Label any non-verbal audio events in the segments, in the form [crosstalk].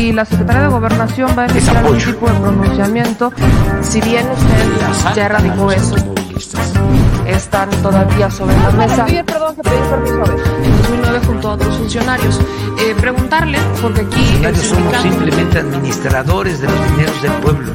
si la Secretaría de Gobernación va a emitir algún tipo de pronunciamiento, si bien usted ya radicó eso, están todavía sobre la mesa. perdón, que pedí permiso En 2009 junto a otros funcionarios. Eh, preguntarle, porque aquí... Los somos simplemente administradores de los dineros del pueblo.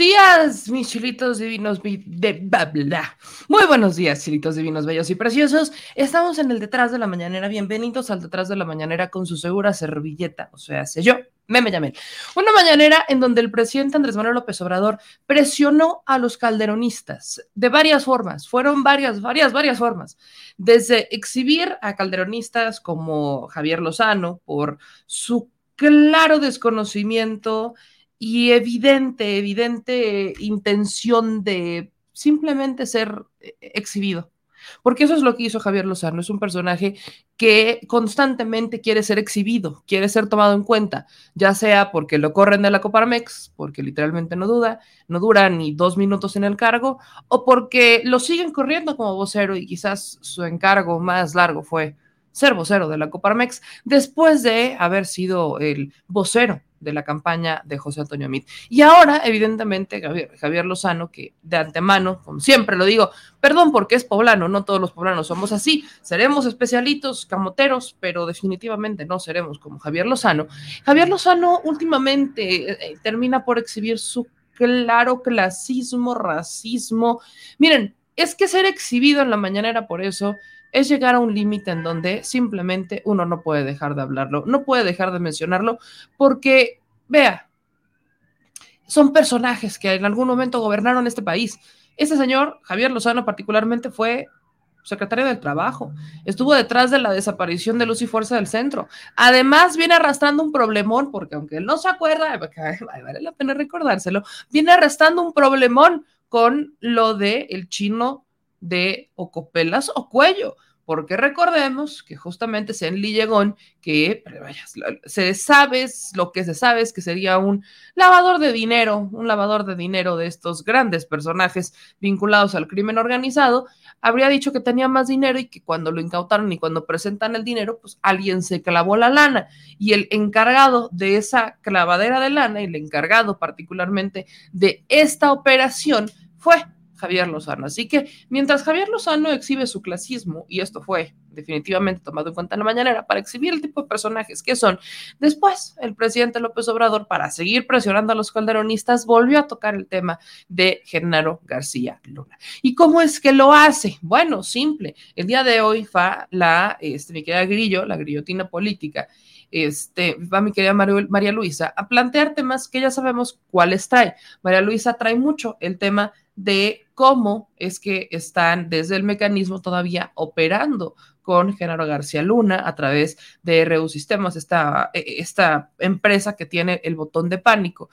Días, mis chilitos divinos de bla, Muy buenos días, chilitos divinos, bellos y preciosos. Estamos en el detrás de la mañanera. Bienvenidos al detrás de la mañanera con su segura servilleta, o sea, sé yo. Me me llamé. Una mañanera en donde el presidente Andrés Manuel López Obrador presionó a los calderonistas de varias formas. Fueron varias, varias, varias formas. Desde exhibir a calderonistas como Javier Lozano por su claro desconocimiento y evidente, evidente intención de simplemente ser eh, exhibido. Porque eso es lo que hizo Javier Lozano. Es un personaje que constantemente quiere ser exhibido, quiere ser tomado en cuenta, ya sea porque lo corren de la Coparmex, porque literalmente no duda, no dura ni dos minutos en el cargo, o porque lo siguen corriendo como vocero y quizás su encargo más largo fue ser vocero de la Coparmex después de haber sido el vocero de la campaña de José Antonio Mit. Y ahora, evidentemente, Javier, Lozano, que de antemano, como siempre lo digo, perdón porque es poblano, no todos los poblanos somos así, seremos especialitos, camoteros, pero definitivamente no seremos como Javier Lozano. Javier Lozano últimamente eh, eh, termina por exhibir su claro clasismo, racismo. Miren, es que ser exhibido en la mañanera por eso es llegar a un límite en donde simplemente uno no puede dejar de hablarlo, no puede dejar de mencionarlo, porque, vea, son personajes que en algún momento gobernaron este país. Este señor, Javier Lozano particularmente, fue secretario del Trabajo, estuvo detrás de la desaparición de Luz y Fuerza del Centro. Además, viene arrastrando un problemón, porque aunque él no se acuerda, [laughs] vale la pena recordárselo, viene arrastrando un problemón con lo de el chino de Ocopelas o Cuello, porque recordemos que justamente en Lillegón, que se sabe, lo que se sabe es que sería un lavador de dinero, un lavador de dinero de estos grandes personajes vinculados al crimen organizado, habría dicho que tenía más dinero y que cuando lo incautaron y cuando presentan el dinero, pues alguien se clavó la lana. Y el encargado de esa clavadera de lana el encargado particularmente de esta operación fue Javier Lozano. Así que mientras Javier Lozano exhibe su clasismo, y esto fue definitivamente tomado en cuenta en la mañanera para exhibir el tipo de personajes que son, después el presidente López Obrador, para seguir presionando a los calderonistas, volvió a tocar el tema de Genaro García Luna. ¿Y cómo es que lo hace? Bueno, simple. El día de hoy va la, este, mi querida Grillo, la grillotina política, este, va mi querida María Luisa, a plantear temas que ya sabemos cuáles trae. María Luisa trae mucho el tema de cómo es que están desde el mecanismo todavía operando con Genaro García Luna a través de RU Sistemas, esta, e, esta empresa que tiene el botón de pánico.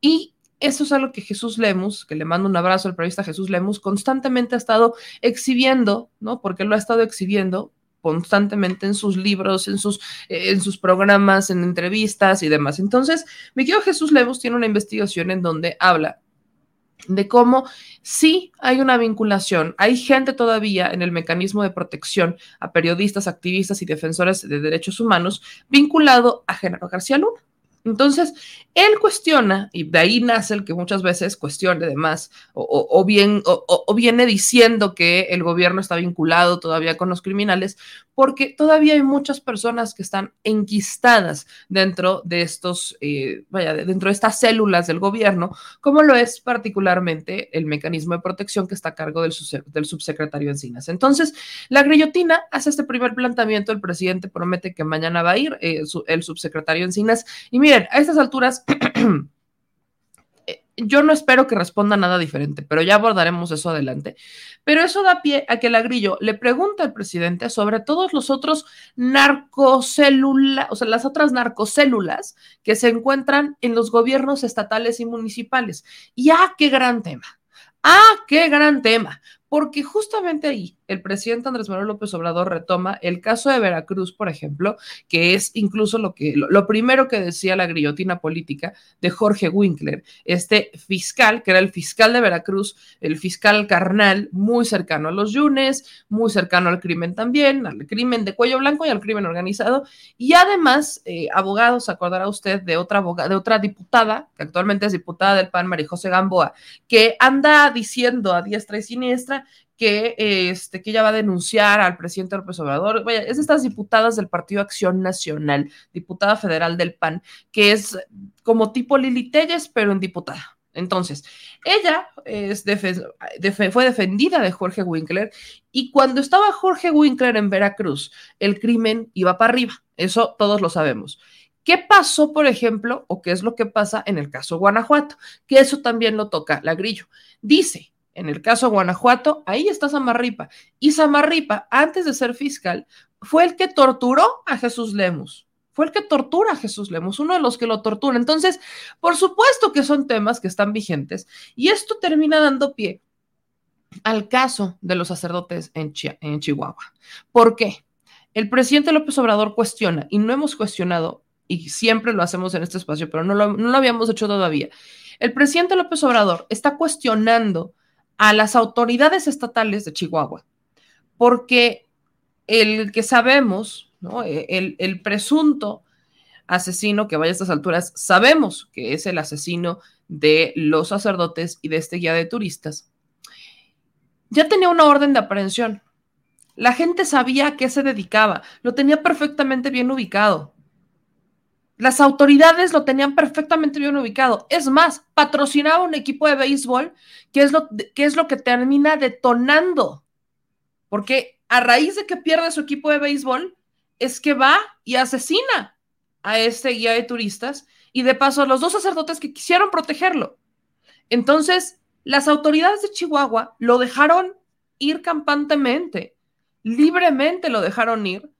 Y eso es algo que Jesús Lemus, que le mando un abrazo al periodista Jesús Lemus, constantemente ha estado exhibiendo, ¿no? Porque lo ha estado exhibiendo constantemente en sus libros, en sus, en sus programas, en entrevistas y demás. Entonces, mi querido Jesús Lemus tiene una investigación en donde habla de cómo sí hay una vinculación, hay gente todavía en el mecanismo de protección a periodistas, activistas y defensores de derechos humanos vinculado a Genaro García Luna. Entonces, él cuestiona, y de ahí nace el que muchas veces cuestione además, o, bien, o, viene diciendo que el gobierno está vinculado todavía con los criminales, porque todavía hay muchas personas que están enquistadas dentro de estos, eh, vaya, dentro de estas células del gobierno, como lo es particularmente el mecanismo de protección que está a cargo del, subsecretario Encinas. Entonces, la grillotina hace este primer planteamiento, el presidente promete que mañana va a ir eh, el subsecretario Encinas, y miren, a estas alturas... [clears throat] yo no espero que responda nada diferente, pero ya abordaremos eso adelante. Pero eso da pie a que Lagrillo le pregunta al presidente sobre todos los otros narcocélulas, o sea, las otras narcocélulas que se encuentran en los gobiernos estatales y municipales. Y ah, qué gran tema. Ah, qué gran tema, porque justamente ahí el presidente Andrés Manuel López Obrador retoma el caso de Veracruz, por ejemplo, que es incluso lo que lo, primero que decía la grillotina política de Jorge Winkler, este fiscal, que era el fiscal de Veracruz, el fiscal carnal, muy cercano a los yunes, muy cercano al crimen también, al crimen de cuello blanco y al crimen organizado, y además, eh, abogados, acordará usted de otra, de otra diputada, que actualmente es diputada del PAN, María José Gamboa, que anda diciendo a diestra y siniestra que, este, que ella va a denunciar al presidente López Obrador. Vaya, es estas diputadas del Partido Acción Nacional, diputada federal del PAN, que es como tipo Lili Telles, pero en diputada. Entonces, ella es fue defendida de Jorge Winkler y cuando estaba Jorge Winkler en Veracruz, el crimen iba para arriba. Eso todos lo sabemos. ¿Qué pasó, por ejemplo, o qué es lo que pasa en el caso Guanajuato? Que eso también lo toca la Grillo. Dice, en el caso Guanajuato, ahí está Samarripa. Y Samarripa, antes de ser fiscal, fue el que torturó a Jesús Lemus. Fue el que tortura a Jesús Lemus, uno de los que lo tortura. Entonces, por supuesto que son temas que están vigentes y esto termina dando pie al caso de los sacerdotes en, en Chihuahua. ¿Por qué? El presidente López Obrador cuestiona, y no hemos cuestionado y siempre lo hacemos en este espacio, pero no lo, habíamos hecho todavía. El presidente López Obrador está cuestionando a las autoridades estatales de Chihuahua, porque el que sabemos. E, el, el, presunto asesino que vaya a estas alturas, sabemos que es el asesino de los sacerdotes y de este guía de turistas, ya tenía una orden de aprehensión. La gente sabía a qué se dedicaba, lo tenía perfectamente bien ubicado. Las autoridades lo tenían perfectamente bien ubicado. Es más, patrocinaba un equipo de béisbol, que es lo que, es lo que termina detonando. Porque a raíz de que pierde su equipo de béisbol, es que va y asesina a este guía de turistas y de paso a los dos sacerdotes que quisieron protegerlo. Entonces, las autoridades de Chihuahua lo dejaron ir campantemente, libremente lo dejaron ir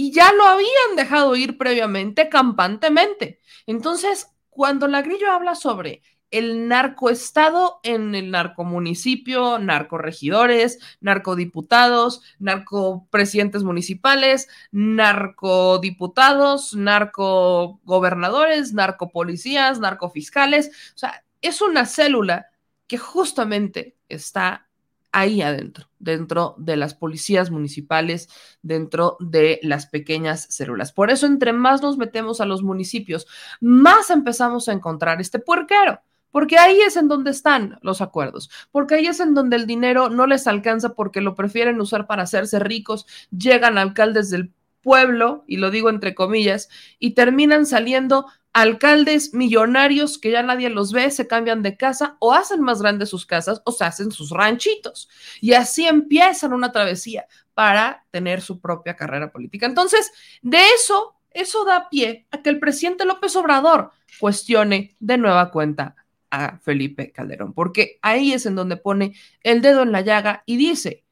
y ya lo habían dejado ir previamente campantemente. Entonces, cuando la Grillo habla sobre el narcoestado en el narcomunicipio, narcoregidores, narcodiputados, narcopresidentes municipales, narcodiputados, narcogobernadores, narcopolicías, narcofiscales. O sea, es una célula que justamente está ahí adentro, dentro de las policías municipales, dentro de las pequeñas células. Por eso, entre más nos metemos a los municipios, más empezamos a encontrar este puerquero. Porque ahí es en donde están los acuerdos, porque ahí es en donde el dinero no les alcanza porque lo prefieren usar para hacerse ricos, llegan alcaldes del pueblo, y lo digo entre comillas, y terminan saliendo alcaldes millonarios que ya nadie los ve, se cambian de casa o hacen más grandes sus casas o se hacen sus ranchitos. Y así empiezan una travesía para tener su propia carrera política. Entonces, de eso, eso da pie a que el presidente López Obrador cuestione de nueva cuenta a Felipe Calderón, porque ahí es en donde pone el dedo en la llaga y dice,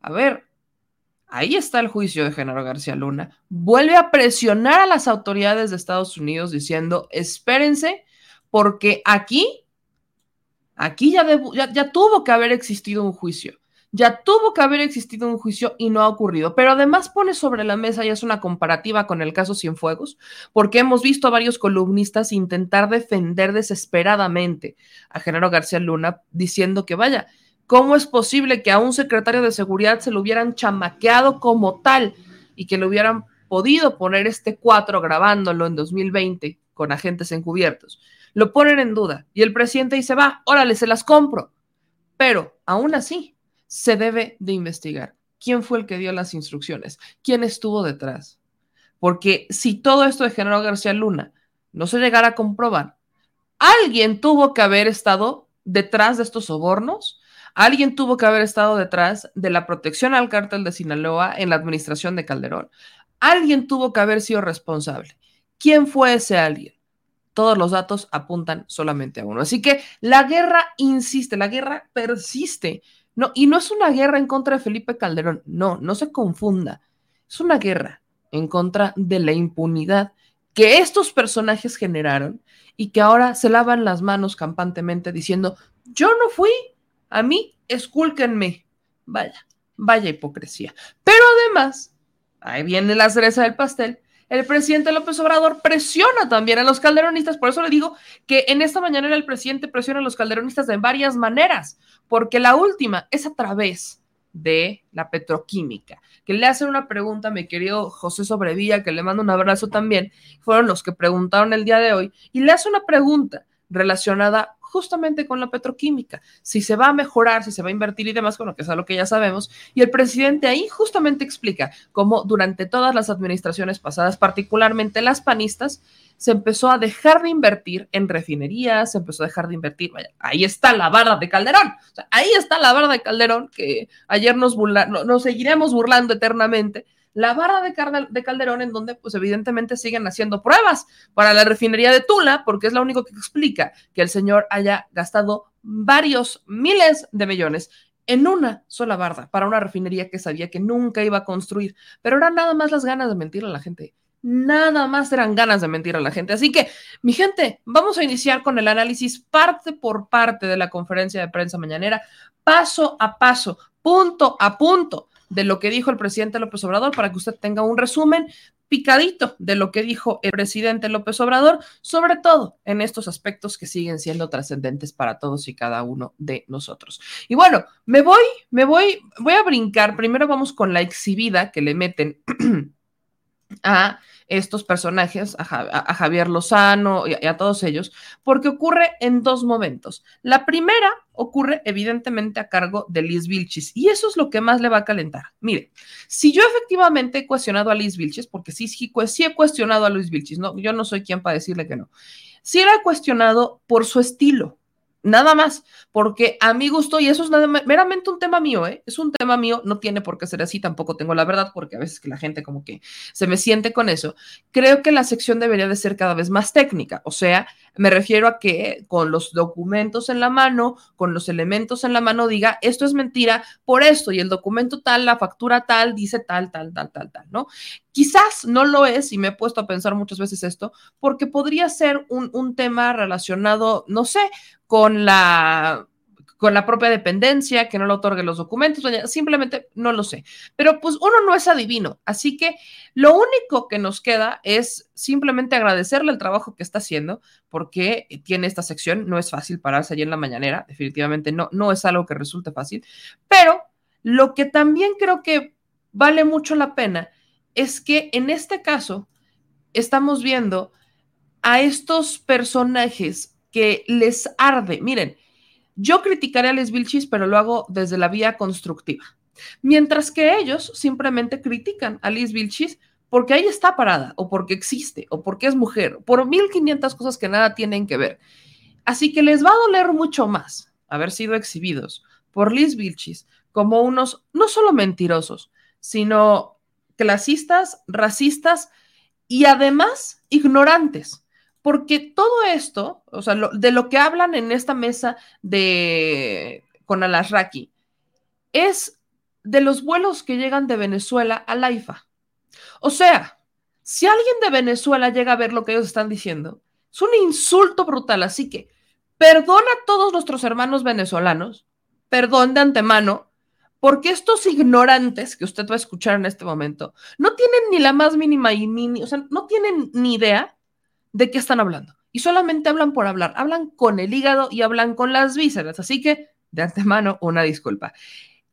a ver, Ahí está el juicio de Genaro García Luna. Vuelve a presionar a las autoridades de Estados Unidos diciendo, espérense, porque aquí, aquí ya, ya, tuvo que haber existido un juicio. Ya tuvo que haber existido un juicio y no ha ocurrido. Pero además pone sobre la mesa y es una comparativa con el caso Cienfuegos, porque hemos visto a varios columnistas intentar defender desesperadamente a Genaro García Luna diciendo que vaya, ¿Cómo es posible que a un secretario de seguridad se lo hubieran chamaqueado como tal y que le hubieran podido poner este 4 grabándolo en 2020 con agentes encubiertos? Lo ponen en duda y el presidente dice, va, órale, se las compro. Pero aún así, se debe de investigar. ¿Quién fue el que dio las instrucciones? ¿Quién estuvo detrás? Porque si todo esto de General García Luna no se llegara a comprobar, alguien tuvo que haber estado detrás de estos sobornos Alguien tuvo que haber estado detrás de la protección al cártel de Sinaloa en la administración de Calderón. Alguien tuvo que haber sido responsable. ¿Quién fue ese alguien? Todos los datos apuntan solamente a uno. Así que la guerra insiste, la guerra persiste. No, y no es una guerra en contra de Felipe Calderón. No, no se confunda. Es una guerra en contra de la impunidad que estos personajes generaron y que ahora se lavan las manos campantemente diciendo, yo no fui, a mí, escúlquenme. Vaya, Vaya hipocresía. Pero además, ahí viene la cereza del pastel, el presidente López Obrador presiona también a los calderonistas, por eso le digo que en esta mañana el presidente presiona a los calderonistas de varias maneras, porque la última es a través de la petroquímica, que le hacen una pregunta a mi querido José Sobrevilla, que le mando un abrazo también, fueron los que preguntaron el día de hoy, y le hace una pregunta relacionada justamente con la petroquímica, si se va a mejorar, si se va a invertir y demás, con lo que es algo que ya sabemos. Y el presidente ahí justamente explica cómo durante todas las administraciones pasadas, particularmente las panistas, se empezó a dejar de invertir en refinerías, se empezó a dejar de invertir, vaya, ahí está la barra de Calderón, ahí está la barra de Calderón que ayer nos, nos seguiremos burlando eternamente la barra de, Calderón, en donde, pues evidentemente siguen haciendo pruebas para la refinería de Tula, porque es lo único que explica que el señor haya gastado varios miles de millones en una sola barra para una refinería que sabía que nunca iba a construir. Pero eran nada más las ganas de mentir a la gente. Nada más eran ganas de mentir a la gente. Así que, mi gente, vamos a iniciar con el análisis parte por parte de la conferencia de prensa mañanera, paso a paso, punto a punto de lo que dijo el presidente López Obrador para que usted tenga un resumen picadito de lo que dijo el presidente López Obrador, sobre todo en estos aspectos que siguen siendo trascendentes para todos y cada uno de nosotros. Y bueno, me voy, me voy, voy a brincar. Primero vamos con la exhibida que le meten [clears throat] a estos personajes, a, Javier Lozano y a, todos ellos, porque ocurre en dos momentos. La primera ocurre evidentemente a cargo de Liz Vilchis y eso es lo que más le va a calentar. Mire, si yo efectivamente he cuestionado a Liz Vilchis, porque sí, sí, he cuestionado a Luis Vilchis, no, yo no soy quien para decirle que no, sí la he cuestionado por su estilo, Nada más, porque a mi gusto, y eso es meramente un tema mío, ¿eh? es un tema mío, no tiene por qué ser así, tampoco tengo la verdad, porque a veces que la gente como que se me siente con eso. Creo que la sección debería de ser cada vez más técnica, o sea, me refiero a que con los documentos en la mano, con los elementos en la mano, diga, esto es mentira por esto, y el documento tal, la factura tal, dice tal, tal, tal, tal, tal, ¿no? Quizás no lo es, y me he puesto a pensar muchas veces esto, porque podría ser un, un tema relacionado, no sé, con la con la propia dependencia, que no le otorgue los documentos, simplemente no lo sé. Pero pues uno no es adivino, así que lo único que nos queda es simplemente agradecerle el trabajo que está haciendo, porque tiene esta sección, no es fácil pararse allí en la mañanera, definitivamente no, no es algo que resulte fácil, pero lo que también creo que vale mucho la pena es que en este caso estamos viendo a estos personajes que les arde. Miren, yo criticaré a Les Vilchis, pero lo hago desde la vía constructiva. Mientras que ellos simplemente critican a Liz Vilchis porque ahí está parada, o porque existe, o porque es mujer, por 1500 cosas que nada tienen que ver. Así que les va a doler mucho más haber sido exhibidos por Liz Vilchis como unos no solo mentirosos, sino clasistas, racistas y además ignorantes porque todo esto, o sea, de lo que hablan en esta mesa de con Alasraki, es de los vuelos que llegan de Venezuela a Laifa. O sea, si alguien de Venezuela llega a ver lo que ellos están diciendo, es un insulto brutal. Así que perdona a todos nuestros hermanos venezolanos, perdón de antemano, porque estos ignorantes que usted va a escuchar en este momento no tienen ni la más mínima y o sea, no tienen ni idea de qué están hablando. Y solamente hablan por hablar, hablan con el hígado y hablan con las vísceras. Así que, de antemano, una disculpa.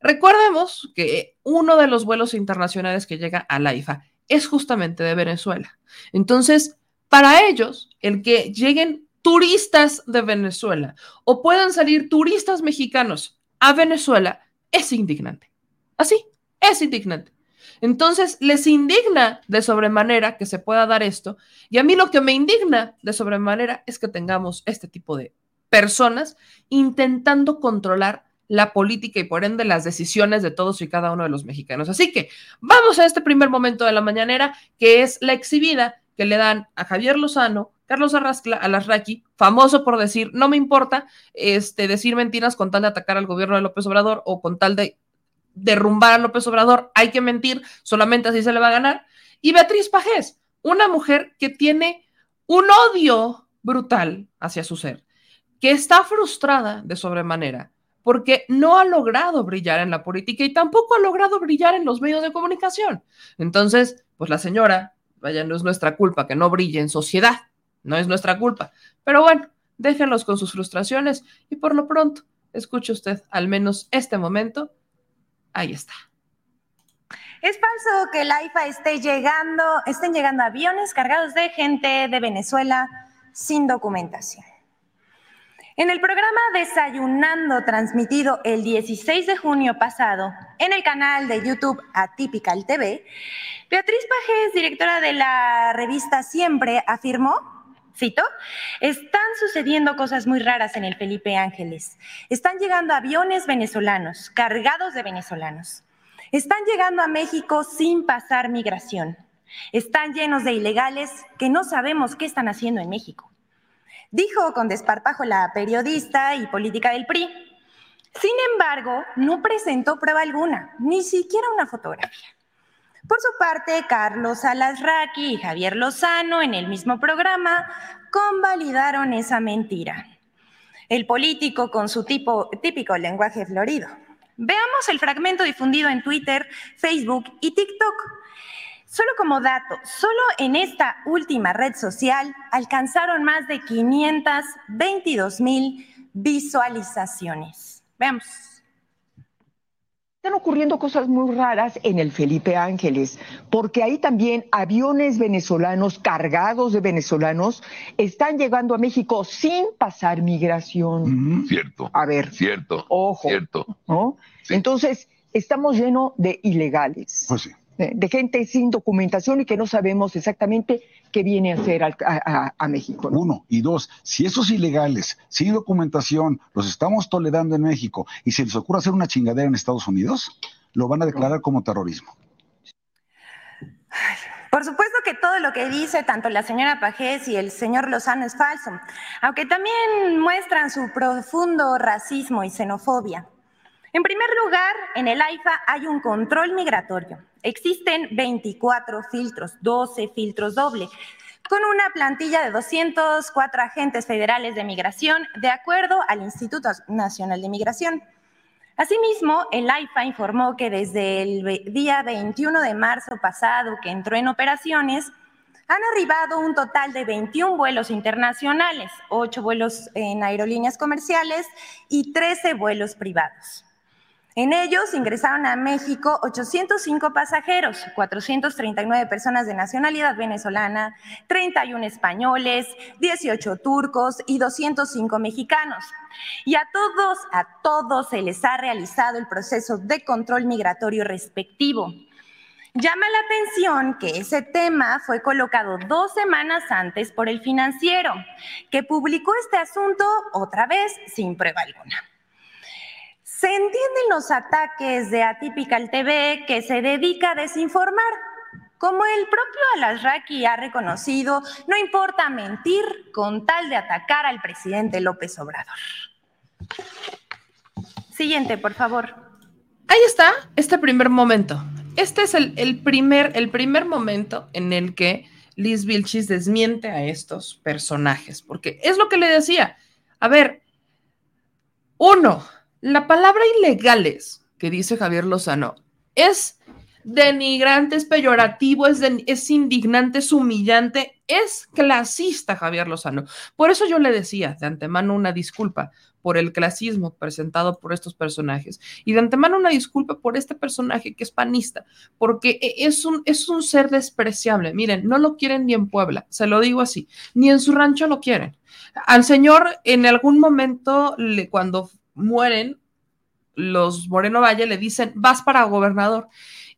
Recordemos que uno de los vuelos internacionales que llega a la IFA es justamente de Venezuela. Entonces, para ellos, el que lleguen turistas de Venezuela o puedan salir turistas mexicanos a Venezuela es indignante. Así, es indignante. Entonces, les indigna de sobremanera que se pueda dar esto. Y a mí lo que me indigna de sobremanera es que tengamos este tipo de personas intentando controlar la política y por ende las decisiones de todos y cada uno de los mexicanos. Así que vamos a este primer momento de la mañanera, que es la exhibida que le dan a Javier Lozano, Carlos Alasraqui, famoso por decir, no me importa este, decir mentiras con tal de atacar al gobierno de López Obrador o con tal de derrumbar a López Obrador, hay que mentir, solamente así se le va a ganar. Y Beatriz Pajés, una mujer que tiene un odio brutal hacia su ser, que está frustrada de sobremanera, porque no ha logrado brillar en la política y tampoco ha logrado brillar en los medios de comunicación. Entonces, pues la señora, vaya, no es nuestra culpa que no brille en sociedad, no es nuestra culpa. Pero bueno, déjenlos con sus frustraciones y por lo pronto, escuche usted al menos este momento. Ahí está. Es falso que la IFA esté llegando, estén llegando aviones cargados de gente de Venezuela sin documentación. En el programa Desayunando, transmitido el 16 de junio pasado en el canal de YouTube Atypical TV, Beatriz Pajes, directora de la revista Siempre, afirmó, cito, están sucediendo cosas muy raras en el Felipe Ángeles. Están llegando aviones venezolanos, cargados de venezolanos. Están llegando a México sin pasar migración. Están llenos de ilegales que no sabemos qué están haciendo en México dijo con desparpajo la periodista y política del PRI. Sin embargo, no presentó prueba alguna, ni siquiera una fotografía. Por su parte, Carlos Alasraqui y Javier Lozano, en el mismo programa, convalidaron esa mentira. El político con su tipo, típico lenguaje florido. Veamos el fragmento difundido en Twitter, Facebook y TikTok Solo como dato, solo en esta última red social alcanzaron más de 522 mil visualizaciones. Veamos. Están ocurriendo cosas muy raras en el Felipe Ángeles, porque ahí también aviones venezolanos cargados de venezolanos están llegando a México sin pasar migración. cierto. A ver. Cierto. Ojo. Cierto. ¿no? Entonces, estamos llenos de ilegales. Pues sí de gente sin documentación y que no sabemos exactamente qué viene a hacer a, México. Uno. Y dos, si esos ilegales, sin documentación, los estamos tolerando en México y se les ocurre hacer una chingadera en Estados Unidos, lo van a declarar como terrorismo. Por supuesto que todo lo que dice tanto la señora Pajés y el señor Lozano es falso, aunque también muestran su profundo racismo y xenofobia. En primer lugar, en el AIFA hay un control migratorio. Existen 24 filtros, 12 filtros doble, con una plantilla de 204 agentes federales de migración, de acuerdo al Instituto Nacional de Migración. Asimismo, el AIFA informó que desde el día 21 de marzo pasado, que entró en operaciones, han arribado un total de 21 vuelos internacionales, 8 vuelos en aerolíneas comerciales y 13 vuelos privados. En ellos ingresaron a México 805 pasajeros, 439 personas de nacionalidad venezolana, 31 españoles, 18 turcos y 205 mexicanos. Y a todos, a todos se les ha realizado el proceso de control migratorio respectivo. Llama la atención que ese tema fue colocado dos semanas antes por el financiero, que publicó este asunto otra vez sin prueba alguna. Se entienden los ataques de Atypical TV que se dedica a desinformar. Como el propio Alasraqui ha reconocido, no importa mentir con tal de atacar al presidente López Obrador. Siguiente, por favor. Ahí está este primer momento. Este es el, el, primer, el primer momento en el que Liz Vilchis desmiente a estos personajes, porque es lo que le decía. A ver, uno, la palabra ilegales que dice Javier Lozano es denigrante, es peyorativo, es, es indignante, es humillante, es clasista Javier Lozano. Por eso yo le decía de antemano una disculpa por el clasismo presentado por estos personajes y de antemano una disculpa por este personaje que es panista, porque e, es un, es un ser despreciable. Miren, no lo quieren ni en Puebla, se lo digo así, ni en su rancho lo quieren. Al señor en algún momento, le, cuando mueren, los Moreno Valle le dicen, vas para gobernador.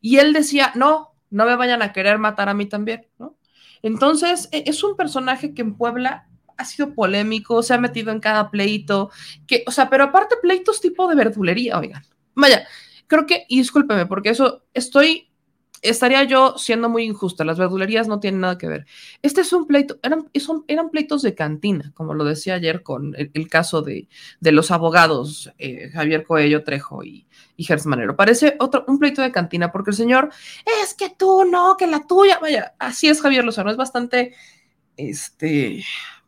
Y él decía, no, no me vayan a querer matar a mí también, ¿no? Entonces, e, es un personaje que en Puebla ha sido polémico, se ha metido en cada pleito, que, o sea, pero aparte pleitos tipo de verdulería, oigan. Vaya, creo que, y discúlpeme, porque eso estoy estaría yo siendo muy injusta. Las verdulerías no tienen nada que ver. Este es un pleito, eran, eran pleitos de cantina, como lo decía ayer con el, caso de, de, los abogados eh, Javier Coello Trejo y, y Manero. Parece otro, un pleito de cantina, porque el señor, es que tú no, que la tuya, vaya, así es Javier Lozano, es bastante, este,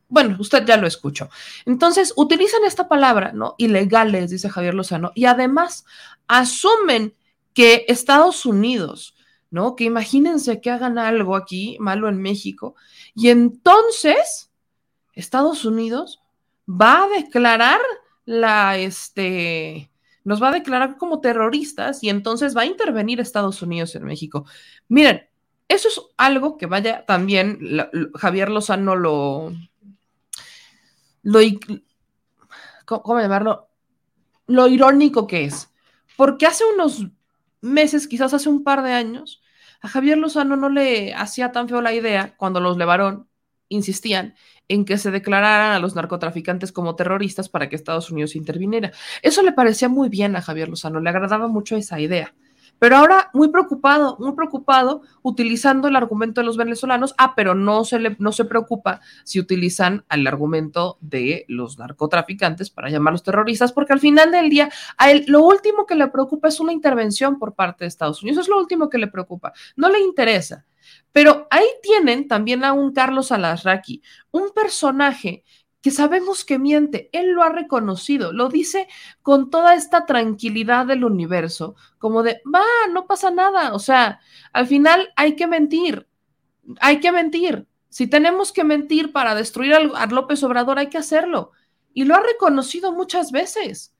Bueno, usted ya lo escuchó. Entonces, utilizan esta palabra, ¿no? Ilegales, dice Javier Lozano, y además asumen que Estados Unidos, ¿no? Que imagínense que hagan algo aquí malo en México, y entonces Estados Unidos va a declarar la, este, nos va a declarar como terroristas y entonces va a intervenir Estados Unidos en México. Miren, eso es algo que vaya también, Javier Lozano lo, lo, ¿cómo llamarlo? Lo irónico que es. Porque hace unos meses, quizás hace un par de años, a Javier Lozano no le hacía tan feo la idea cuando los Levarón insistían en que se declararan a los narcotraficantes como terroristas para que Estados Unidos interviniera. Eso le parecía muy bien a Javier Lozano, le agradaba mucho esa idea. Pero ahora muy preocupado, muy preocupado utilizando el argumento de los venezolanos. Ah, pero no se, le, no se preocupa si utilizan el argumento de los narcotraficantes para llamarlos terroristas, porque al final del día a él lo último que le preocupa es una intervención por parte de Estados Unidos. Es lo último que le preocupa. No le interesa. Pero ahí tienen también a un Carlos Alasraqui, un personaje que sabemos que miente, él lo ha reconocido, lo dice con toda esta tranquilidad del universo, como de, va, no pasa nada, o sea, al final hay que mentir, hay que mentir. Si tenemos que mentir para destruir a López Obrador, hay que hacerlo. Y lo ha reconocido muchas veces.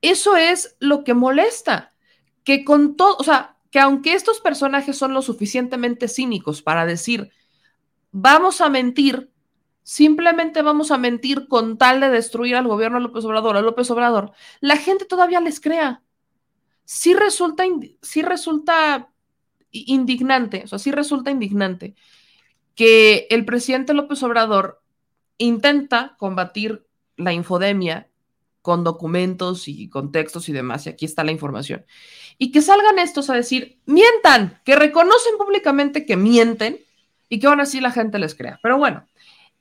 Eso es lo que molesta, que con todo, o sea, que aunque estos personajes son lo suficientemente cínicos para decir, vamos a mentir, simplemente vamos a mentir con tal de destruir al gobierno de López Obrador, a López Obrador, la gente todavía les crea. Sí resulta, resulta indignante, o sea, sí resulta indignante que el presidente López Obrador intenta combatir la infodemia con documentos y contextos y demás, y aquí está la información, y que salgan estos a decir, mientan, que reconocen públicamente que mienten y que aún así la gente les crea. Pero bueno,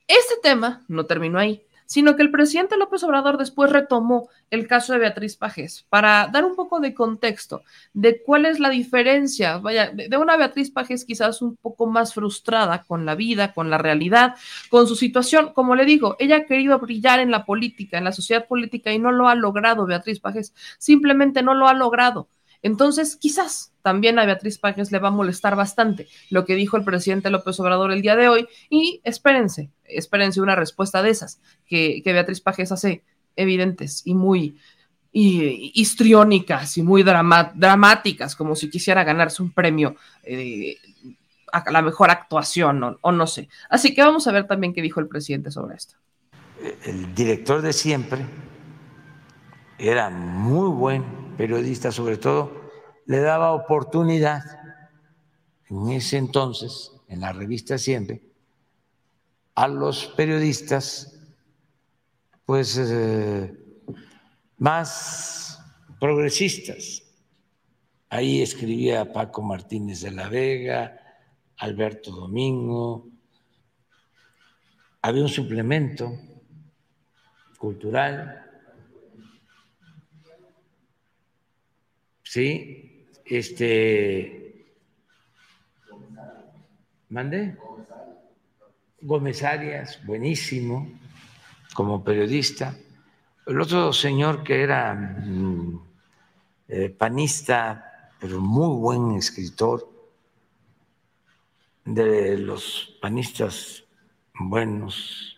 este tema no terminó ahí, sino que el presidente López Obrador después retomó el caso de Beatriz Pajes para dar un poco de contexto de cuál es la diferencia, vaya, de una Beatriz Pajes quizás un poco más frustrada con la vida, con la realidad, con su situación. Como le digo, ella ha querido brillar en la política, en la sociedad política y no lo ha logrado Beatriz Pajes, simplemente no lo ha logrado. Entonces, quizás también a Beatriz Pajes le va a molestar bastante lo que dijo el presidente López Obrador el día de hoy y espérense, espérense una respuesta de esas que, Beatriz Pajes hace evidentes y muy histriónicas y muy dramáticas, como si quisiera ganarse un premio eh, a la mejor actuación o no sé. Así que vamos a ver también qué dijo el presidente sobre esto. El director de siempre era muy buen periodista, sobre todo le daba oportunidad en ese entonces, en la revista Siempre, a los periodistas pues eh, más progresistas. Ahí escribía Paco Martínez de la Vega, Alberto Domingo, había un suplemento cultural ¿sí? Este. ¿Mande? Gómez Arias, buenísimo, como periodista. El otro señor que era mm, eh, panista, pero muy buen escritor, de los panistas buenos,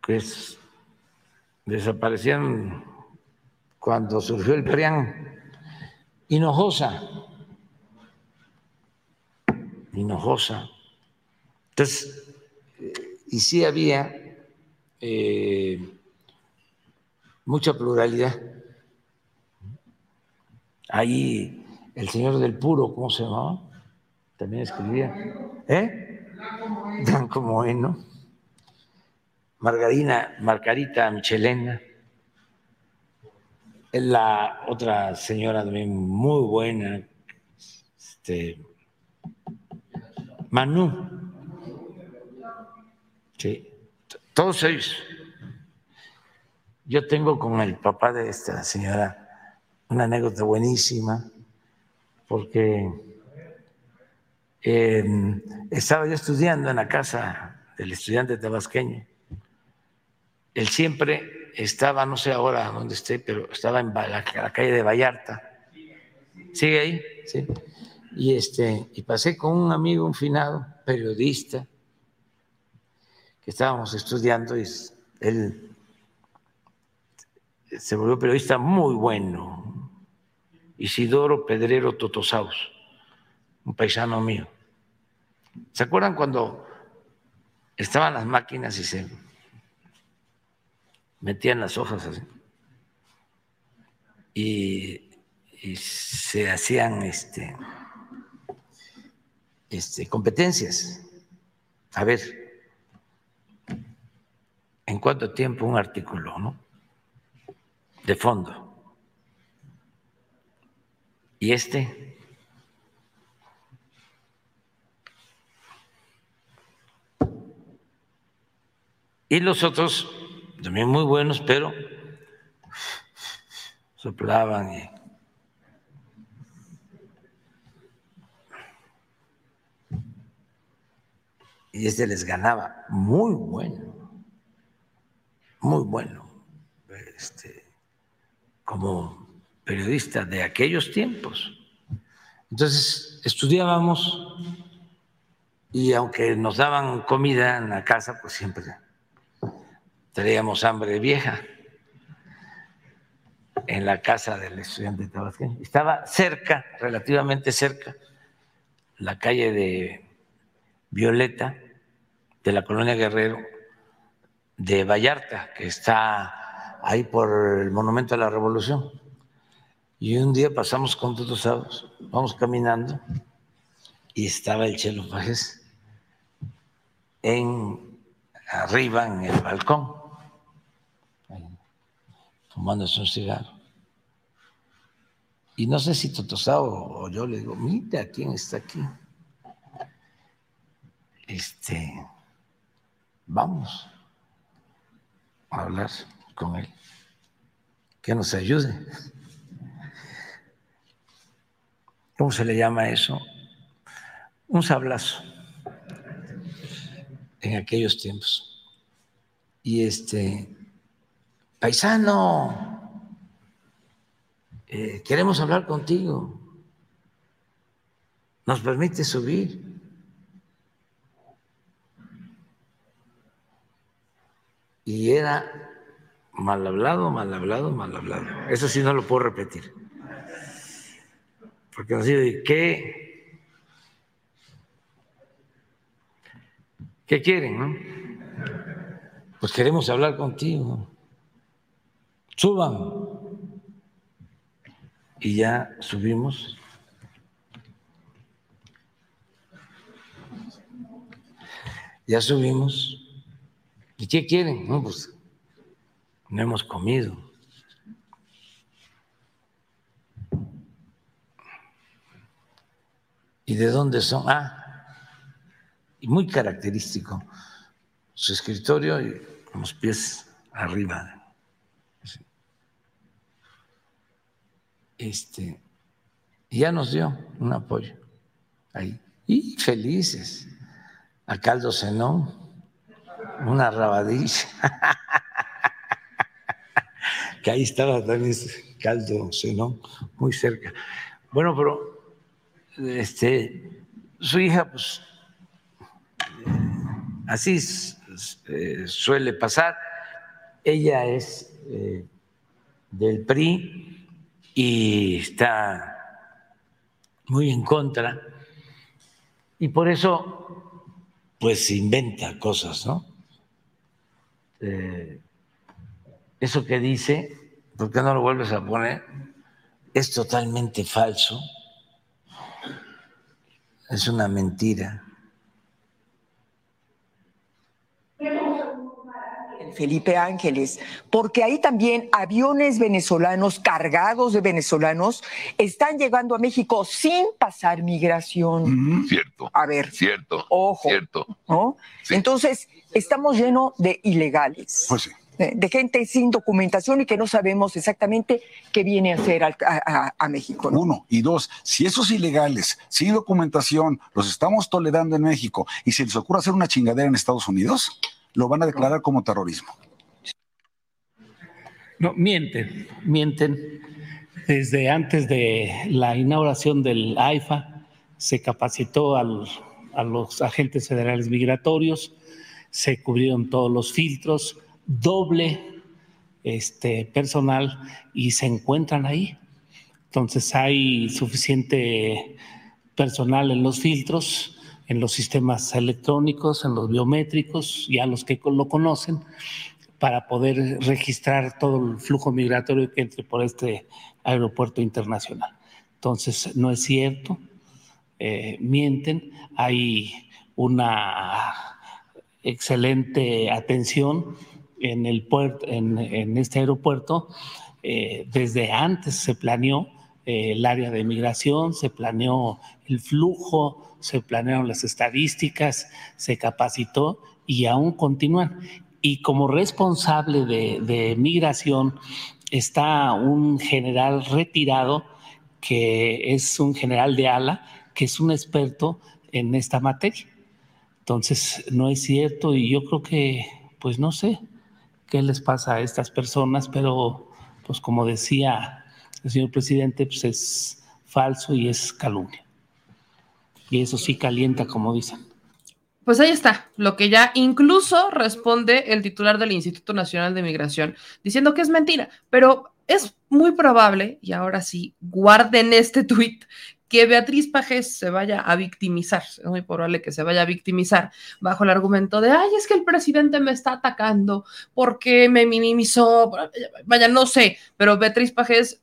que desaparecieron cuando surgió el PRIAN, Hinojosa, Hinojosa. Entonces, eh, y sí había eh, mucha pluralidad. Ahí el señor del Puro, ¿cómo se llamaba? También escribía. ¿Eh? Blanco. Margarina, Margarita Michelena la otra señora también muy buena, este, Manu. Sí, todos ellos. Yo tengo con el papá de esta señora una anécdota buenísima, porque eh, estaba yo estudiando en la casa del estudiante tabasqueño. Él siempre estaba, no sé ahora dónde esté, pero estaba en la, calle de Vallarta. ¿Sigue ahí? Sí. Y, este, y pasé con un amigo, un finado, periodista, que estábamos estudiando y él se volvió periodista muy bueno, Isidoro Pedrero Totosaus, un paisano mío. ¿Se acuerdan cuando estaban las máquinas y se metían las hojas así? Y, se hacían este, este, competencias. A ver, ¿en cuánto tiempo un artículo, no? De fondo. Y este Y los otros, también muy buenos, pero soplaban y y este les ganaba muy bueno, muy bueno, este, como periodista de aquellos tiempos. Entonces estudiábamos y aunque nos daban comida en la casa, pues siempre traíamos hambre vieja en la casa del estudiante tabasqueño. Estaba cerca, relativamente cerca, la calle de Violeta de la colonia Guerrero de Vallarta, que está ahí por el Monumento a la Revolución. Y un día pasamos con todos lados, vamos caminando, y estaba el Chelo Fajes en, arriba en el balcón, fumándose un cigarro. Y no sé si Totosao o yo le digo, mira quién está aquí este, vamos a hablar con él, que nos ayude. ¿Cómo se le llama eso? Un sablazo en aquellos tiempos. Y este, paisano, eh, queremos hablar contigo. ¿Nos permite subir? y era mal hablado, mal hablado, mal hablado. Eso sí no lo puedo repetir. Porque nos dice, ¿qué? ¿Qué quieren? No? Pues queremos hablar contigo. Suban. Y ya subimos. Ya subimos ¿Y qué quieren? No, pues no hemos comido. ¿Y de dónde son? Ah, y muy característico, su escritorio y con los pies arriba. Este, y ya nos dio un apoyo ahí. Y felices. A Caldo Zenón una rabadilla, [laughs] que ahí estaba también caldo, ¿no? muy cerca. Bueno, pero este, su hija, pues, así eh, suele pasar. Ella es eh, del PRI y está muy en contra. Y por eso, pues inventa cosas, ¿no? Eh, eso que dice, ¿por qué no lo vuelves a poner? Es totalmente falso. Es una mentira. Felipe Ángeles, porque ahí también aviones venezolanos cargados de venezolanos están llegando a México sin pasar migración. cierto. A ver. Cierto. Ojo. Cierto. ¿no? Entonces, estamos llenos de ilegales. Pues sí. de gente sin documentación y que no sabemos exactamente qué viene a hacer a, México. Uno. Y dos, si esos ilegales, sin documentación, los estamos tolerando en México y se les ocurre hacer una chingadera en Estados Unidos, lo van a declarar como terrorismo. No, mienten, mienten. Desde antes de la inauguración del AIFA se capacitó a los agentes federales migratorios, se cubrieron todos los filtros, doble este, personal y se encuentran ahí. Entonces hay suficiente personal en los filtros, en los sistemas electrónicos, en los biométricos, ya los que lo conocen, para poder registrar todo el flujo migratorio que entre por este aeropuerto internacional. Entonces, no es cierto, eh, mienten, hay una excelente atención en, el puerto, en, este aeropuerto. Eh, desde antes se planeó eh, el área de migración, se planeó el flujo, se planearon las estadísticas, se capacitó y aún continúan. Y como responsable de, migración está un general retirado que es un general de ala, que es un experto en esta materia. Entonces, no es cierto y yo creo que, pues no sé, qué les pasa a estas personas, pero pues como decía el señor presidente, pues es falso y es calumnia. Y eso sí calienta, como dicen. Pues ahí está, lo que ya incluso responde el titular del Instituto Nacional de Migración, diciendo que es mentira, pero es muy probable, y ahora sí, guarden este tuit, que Beatriz Pajés se vaya a victimizar, es muy probable que se vaya a victimizar bajo el argumento de, ay, es que el presidente me está atacando porque me minimizó, vaya, no sé, pero Beatriz Pajés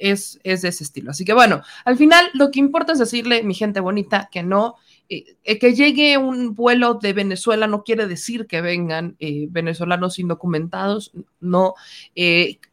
es, es de ese estilo. Así que bueno, al final lo que importa es decirle, mi gente bonita, que no eh, eh, que llegue un vuelo de Venezuela no quiere decir que vengan eh, venezolanos indocumentados, no.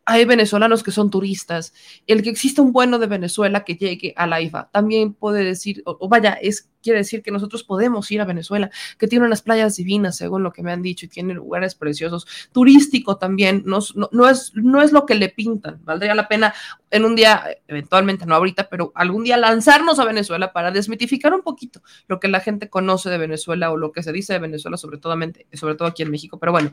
Hay venezolanos que son turistas. El que exista un vuelo de Venezuela que llegue a la IFA también puede decir, o vaya, es quiere decir que nosotros podemos ir a Venezuela, que tiene unas playas divinas, según lo que me han dicho, y tiene lugares preciosos, turístico también, no, no, es, no es lo que le pintan, valdría la pena en un día, eventualmente no ahorita, pero algún día lanzarnos a Venezuela para desmitificar un poquito lo que la gente conoce de Venezuela o lo que se dice de Venezuela, sobre todo, sobre todo aquí en México, pero bueno.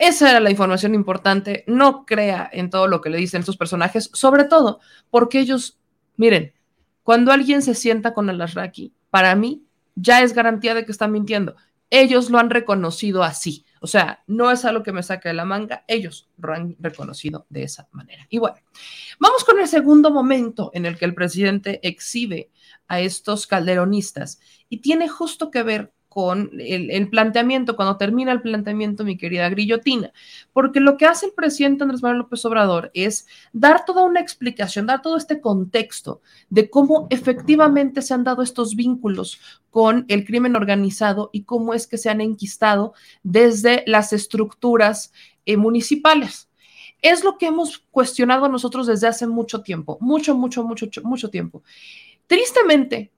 Esa era la información importante. No crea en todo lo que le dicen estos personajes, sobre todo porque ellos, miren, cuando alguien se sienta con el Asraki, para mí ya es garantía de que están mintiendo. Ellos lo han reconocido así. O sea, no es algo que me saque de la manga, ellos lo han reconocido de esa manera. Y bueno, vamos con el segundo momento en el que el presidente exhibe a estos calderonistas y tiene justo que ver con el, planteamiento, cuando termina el planteamiento, mi querida Grillotina, porque lo que hace el presidente Andrés Manuel López Obrador es dar toda una explicación, dar todo este contexto de cómo efectivamente se han dado estos vínculos con el crimen organizado y cómo es que se han enquistado desde las estructuras eh, municipales. Es lo que hemos cuestionado nosotros desde hace mucho tiempo, mucho, mucho, mucho, mucho tiempo. Tristemente,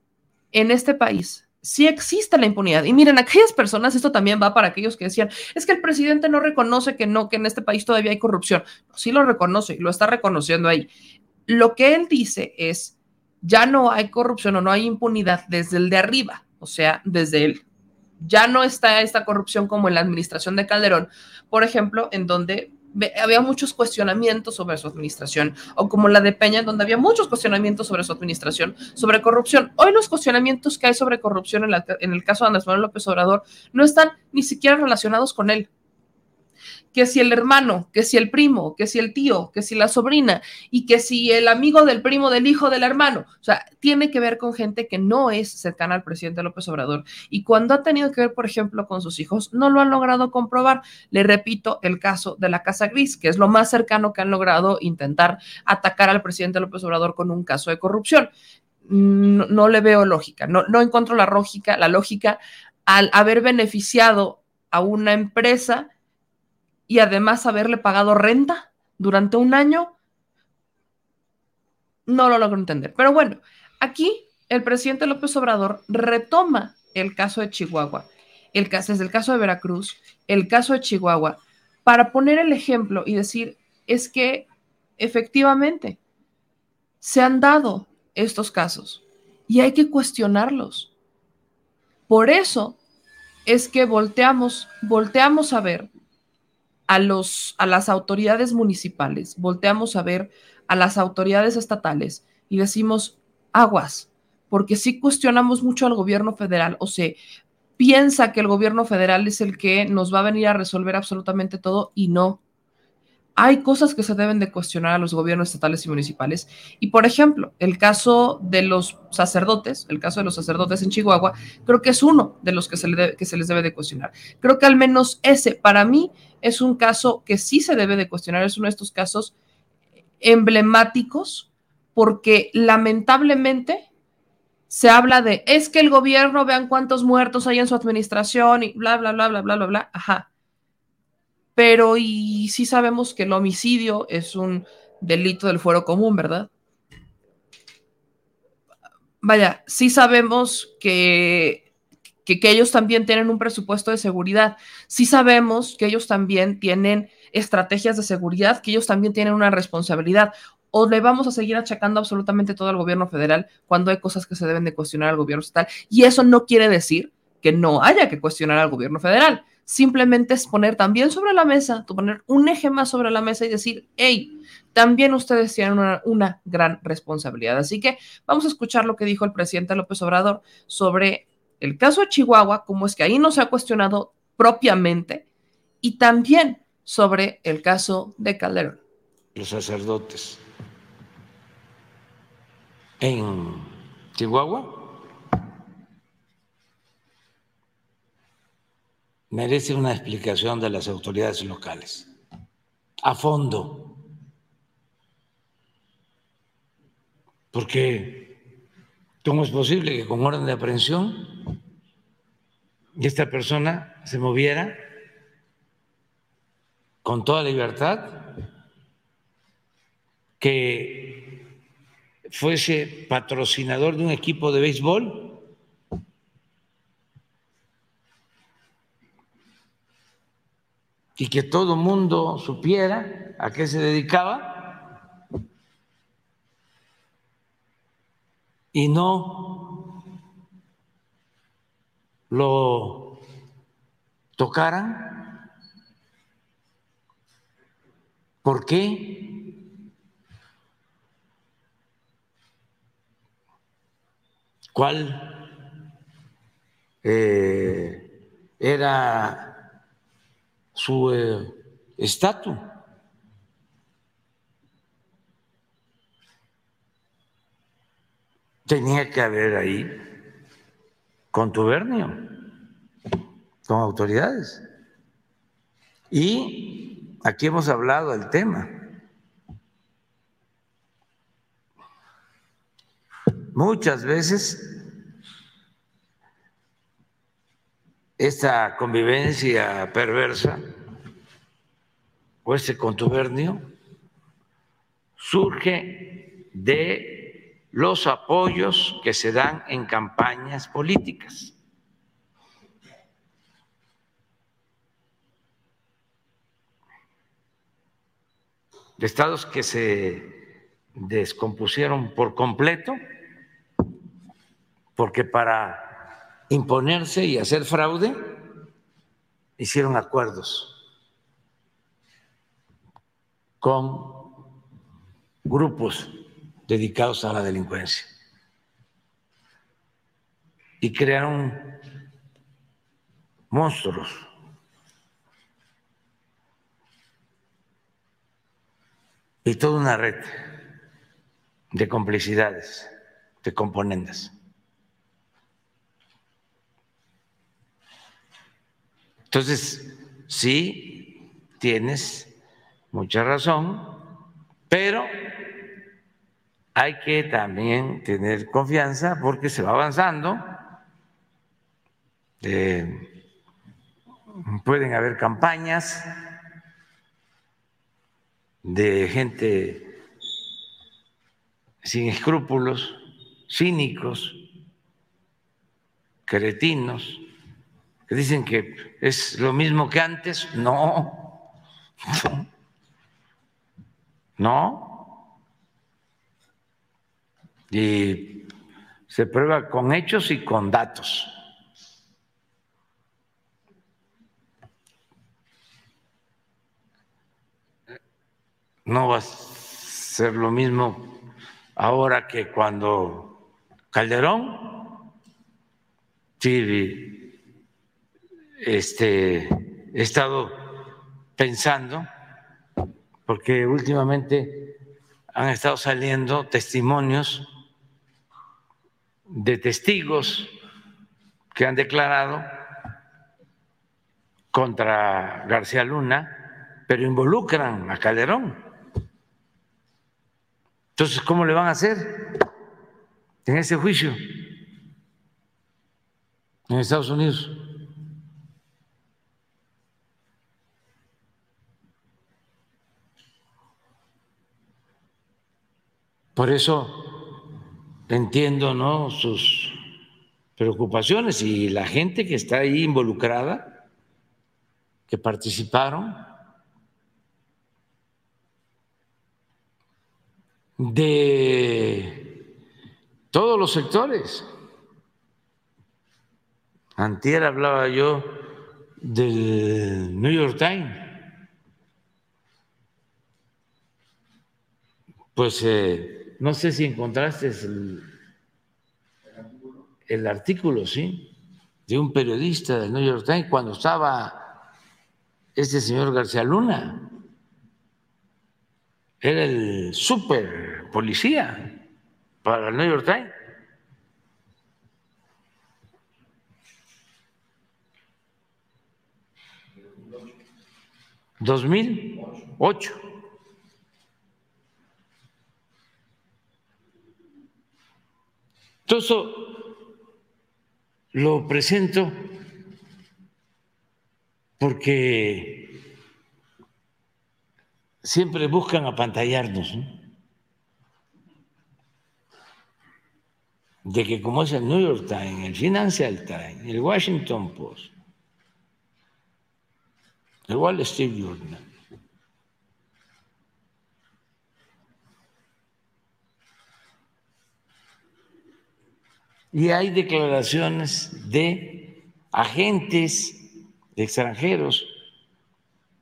en este país, sí existe la impunidad. Y miren, aquellas personas, esto también va para aquellos que decían, es que el presidente no reconoce que no, que en este país todavía hay corrupción. Sí lo reconoce y lo está reconociendo ahí. Lo que él dice es, ya no hay corrupción o no hay impunidad desde el de arriba, o sea, desde él. Ya no está esta corrupción como en la administración de Calderón, por ejemplo, en donde había muchos cuestionamientos sobre su administración, o como la de Peña, donde había muchos cuestionamientos sobre su administración, sobre corrupción. Hoy los cuestionamientos que hay sobre corrupción en, en el caso de Andrés Manuel López Obrador no están ni siquiera relacionados con él que si el hermano, que si el primo, que si el tío, que si la sobrina y que si el amigo del primo del hijo del hermano. O sea, tiene que ver con gente que no es cercana al presidente López Obrador. Y cuando ha tenido que ver, por ejemplo, con sus hijos, no lo han logrado comprobar. Le repito el caso de la Casa Gris, que es lo más cercano que han logrado intentar atacar al presidente López Obrador con un caso de corrupción. No, le veo lógica, no, no encuentro la lógica, la lógica al haber beneficiado a una empresa y además haberle pagado renta durante un año, no lo logro entender. Pero bueno, aquí el presidente López Obrador retoma el caso de Chihuahua, el caso, es el caso de Veracruz, el caso de Chihuahua, para poner el ejemplo y decir, es que efectivamente se han dado estos casos y hay que cuestionarlos. Por eso es que volteamos, volteamos a ver a, los, a las autoridades municipales, volteamos a ver a las autoridades estatales y decimos, aguas, porque si cuestionamos mucho al gobierno federal o se piensa que el gobierno federal es el que nos va a venir a resolver absolutamente todo y no. Hay cosas que se deben de cuestionar a los gobiernos estatales y municipales. Y por ejemplo, el caso de los sacerdotes, el caso de los sacerdotes en Chihuahua, creo que es uno de los que se, que se les debe de cuestionar. Creo que al menos ese, para mí, es un caso que sí se debe de cuestionar, es uno de estos casos emblemáticos, porque lamentablemente se habla de, es que el gobierno, vean cuántos muertos hay en su administración y bla, bla, bla, bla, bla, bla, bla, ajá. Pero y sí sabemos que el homicidio es un delito del fuero común, ¿verdad? Vaya, sí sabemos que, que, ellos también tienen un presupuesto de seguridad, sí sabemos que ellos también tienen estrategias de seguridad, que ellos también tienen una responsabilidad o le vamos a seguir achacando absolutamente todo al gobierno federal cuando hay cosas que se deben de cuestionar al gobierno estatal. Y eso no quiere decir que no haya que cuestionar al gobierno federal. Simplemente es poner también sobre la mesa, poner un eje más sobre la mesa y decir, hey, también ustedes tienen una gran responsabilidad. Así que vamos a escuchar lo que dijo el presidente López Obrador sobre el caso de Chihuahua, cómo es que ahí no se ha cuestionado propiamente, y también sobre el caso de Calderón. Los sacerdotes en Chihuahua merece una explicación de las autoridades locales a fondo, porque ¿cómo es posible que con orden de aprehensión esta persona se moviera con toda libertad, que fuese patrocinador de un equipo de béisbol. Y que todo mundo supiera a qué se dedicaba y no lo tocaran. ¿Por qué? cuál eh, era su eh, estatus. Tenía que haber ahí contubernio con autoridades. Y aquí hemos hablado del tema. Muchas veces esta convivencia perversa o este contubernio surge de los apoyos que se dan en campañas políticas. De estados que se descompusieron por completo porque para imponerse y hacer fraude hicieron acuerdos con grupos dedicados a la delincuencia y crearon monstruos. Y toda una red de complicidades, de componentes. Entonces, sí, tienes mucha razón, pero hay que también tener confianza porque se va avanzando. Eh, pueden haber campañas de gente sin escrúpulos, cínicos, cretinos, que dicen que es lo mismo que antes. No, [laughs] No. Y se prueba con hechos y con datos. No va a ser lo mismo ahora que cuando Calderón, sí, este, he estado pensando, porque últimamente han estado saliendo testimonios de testigos que han declarado contra García Luna, pero involucran a Calderón. Entonces, ¿cómo le van a hacer en ese juicio en Estados Unidos? Por eso entiendo ¿no? sus preocupaciones y la gente que está ahí involucrada, que participaron, de todos los sectores. Antier hablaba yo del New York Times. Pues eh, no sé si encontraste el, artículo, ¿sí? De un periodista del New York Times cuando estaba este señor García Luna. Era el super policía para el New York Times. ¿2008? Todo eso lo presento porque siempre buscan apantallarnos, de que como es el New York Times, el Financial Times, el Washington Post, el Wall Street Journal, y hay declaraciones de agentes extranjeros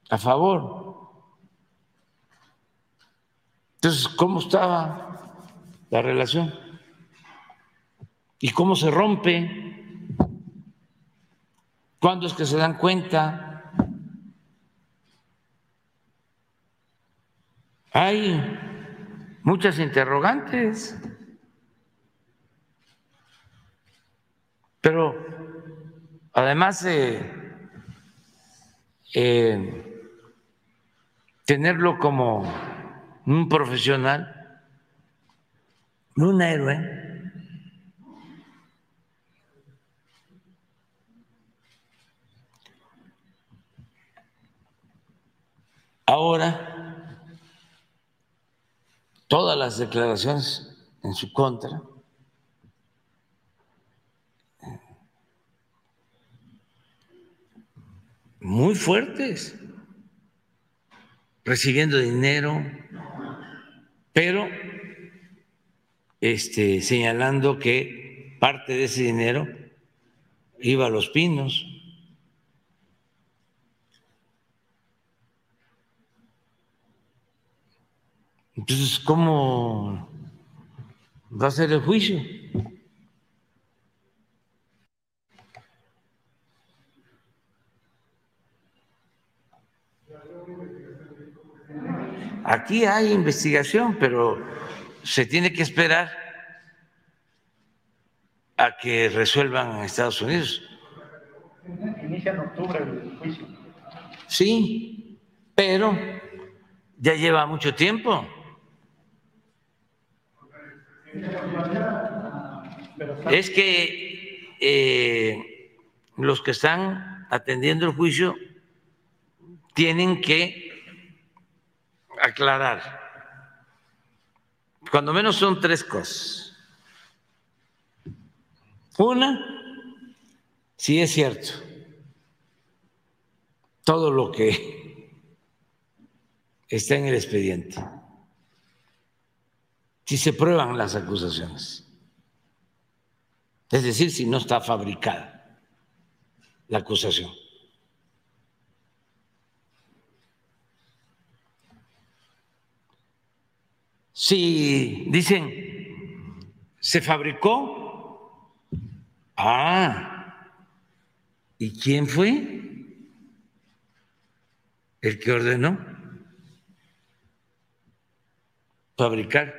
a favor. Entonces, ¿cómo estaba la relación? ¿Y cómo se rompe? ¿Cuándo es que se dan cuenta? Hay muchas interrogantes. Pero además de eh, tenerlo como un profesional, un héroe, ahora todas las declaraciones en su contra muy fuertes, recibiendo dinero, pero este, señalando que parte de ese dinero iba a los pinos. Entonces, ¿cómo va a ser el juicio? Aquí hay investigación, pero se tiene que esperar a que resuelvan en Estados Unidos. Inicia en octubre el juicio. Sí, pero ya lleva mucho tiempo. Es que eh, los que están atendiendo el juicio tienen que aclarar. Cuando menos son tres cosas. Una, si es cierto todo lo que está en el expediente. Si se prueban las acusaciones. Es decir, si no está fabricada la acusación. Si dicen, se fabricó, ah, ¿y quién fue? El que ordenó fabricar.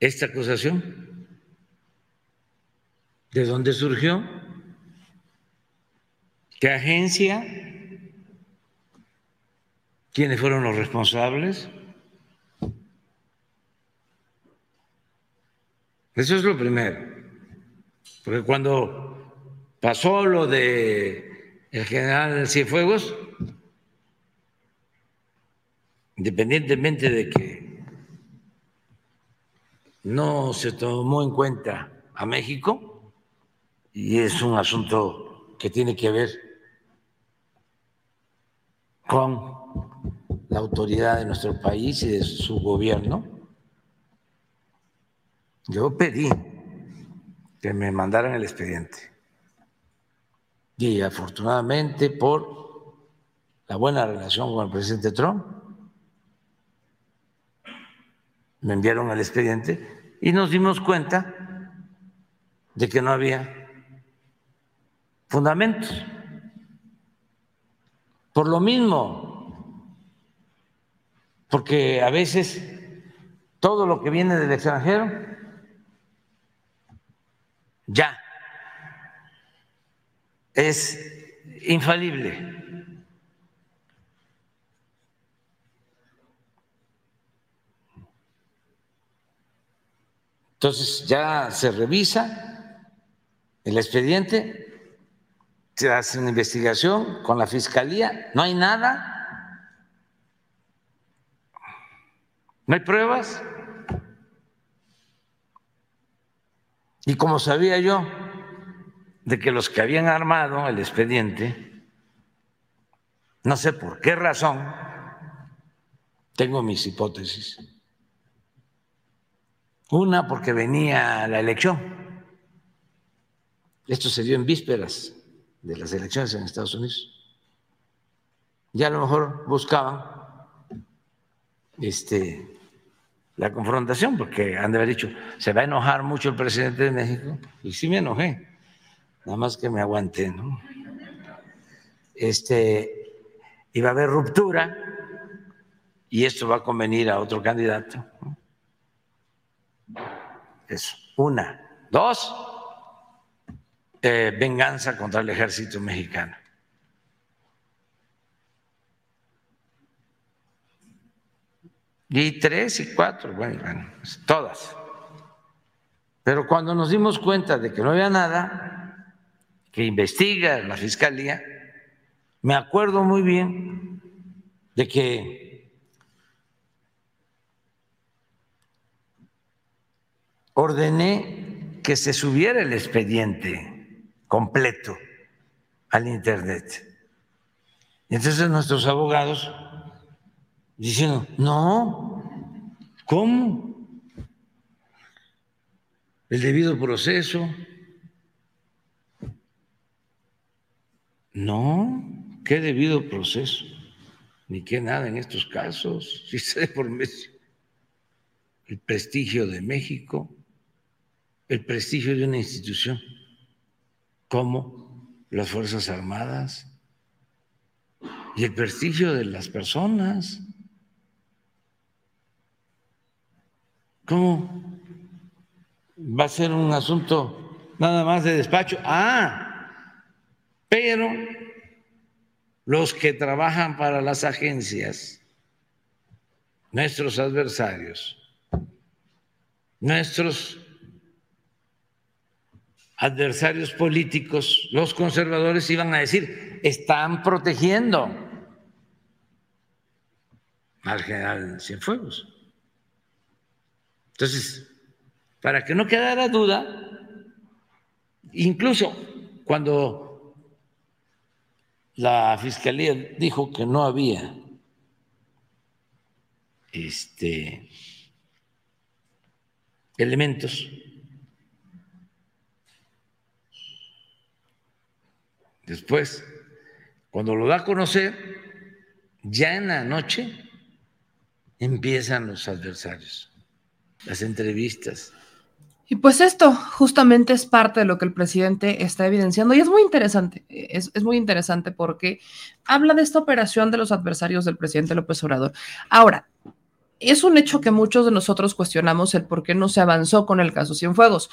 Esta acusación, ¿de dónde surgió? ¿Qué agencia? ¿Quiénes fueron los responsables? Eso es lo primero. Porque cuando pasó lo de el general Cienfuegos, independientemente de que no se tomó en cuenta a México, y es un asunto que tiene que ver con la autoridad de nuestro país y de su gobierno, yo pedí que me mandaran el expediente. Y afortunadamente por la buena relación con el presidente Trump, me enviaron el expediente y nos dimos cuenta de que no había fundamentos. Por lo mismo, porque a veces todo lo que viene del extranjero ya es infalible. Entonces ya se revisa el expediente, se hace una investigación con la fiscalía, no hay nada ¿No hay pruebas? Y como sabía yo de que los que habían armado el expediente, no sé por qué razón, tengo mis hipótesis. Una, porque venía la elección. Esto se dio en vísperas de las elecciones en Estados Unidos. Ya a lo mejor buscaban este, la confrontación, porque han de haber dicho, se va a enojar mucho el presidente de México, y sí me enojé, nada más que me aguanté, ¿no? Este, iba a haber ruptura, y esto va a convenir a otro candidato. Eso, una. Dos, eh, venganza contra el ejército mexicano. Y tres y cuatro, bueno, bueno, pues, todas. Pero cuando nos dimos cuenta de que no había nada, que investiga la fiscalía, me acuerdo muy bien de que ordené que se subiera el expediente completo al Internet. Entonces nuestros abogados diciendo, no, ¿cómo? El debido proceso. No, ¿qué debido proceso? Ni qué nada en estos casos. [laughs] Si se por el prestigio de México, el prestigio de una institución como las Fuerzas Armadas y el prestigio de las personas. ¿Cómo va a ser un asunto nada más de despacho? Ah, pero los que trabajan para las agencias, nuestros adversarios, nuestros adversarios políticos, los conservadores iban a decir, están protegiendo al general Cienfuegos. Entonces, para que no quedara duda, incluso cuando la fiscalía dijo que no había este, elementos después cuando lo da a conocer ya en la noche empiezan los adversarios las entrevistas y pues esto justamente es parte de lo que el presidente está evidenciando y es muy interesante, es, muy interesante porque habla de esta operación de los adversarios del presidente López Obrador. Ahora, es un hecho que muchos de nosotros cuestionamos el por qué no se avanzó con el caso Cienfuegos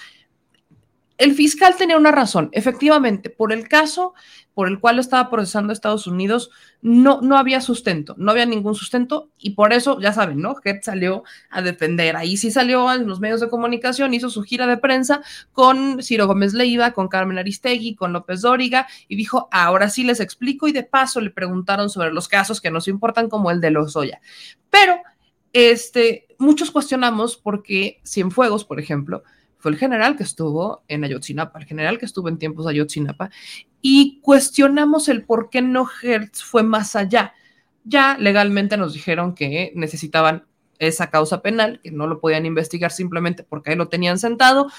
el fiscal tenía una razón. Efectivamente, por el caso por el cual estaba procesando Estados Unidos, no, no había sustento, no había ningún sustento y por eso, ya saben, ¿no? Head salió a defender. Ahí sí salió en los medios de comunicación, hizo su gira de prensa con Ciro Gómez Leiva, con Carmen Aristegui, con López Dóriga y dijo, ahora sí les explico y de paso le preguntaron sobre los casos que nos importan como el de Lozoya. Pero, este, muchos cuestionamos porque Cienfuegos, por ejemplo, fue el general que estuvo en Ayotzinapa, el general que estuvo en tiempos de Ayotzinapa, y cuestionamos el por qué no Hertz fue más allá. Ya legalmente nos dijeron que necesitaban esa causa penal, que no lo podían investigar simplemente porque ahí lo tenían sentado,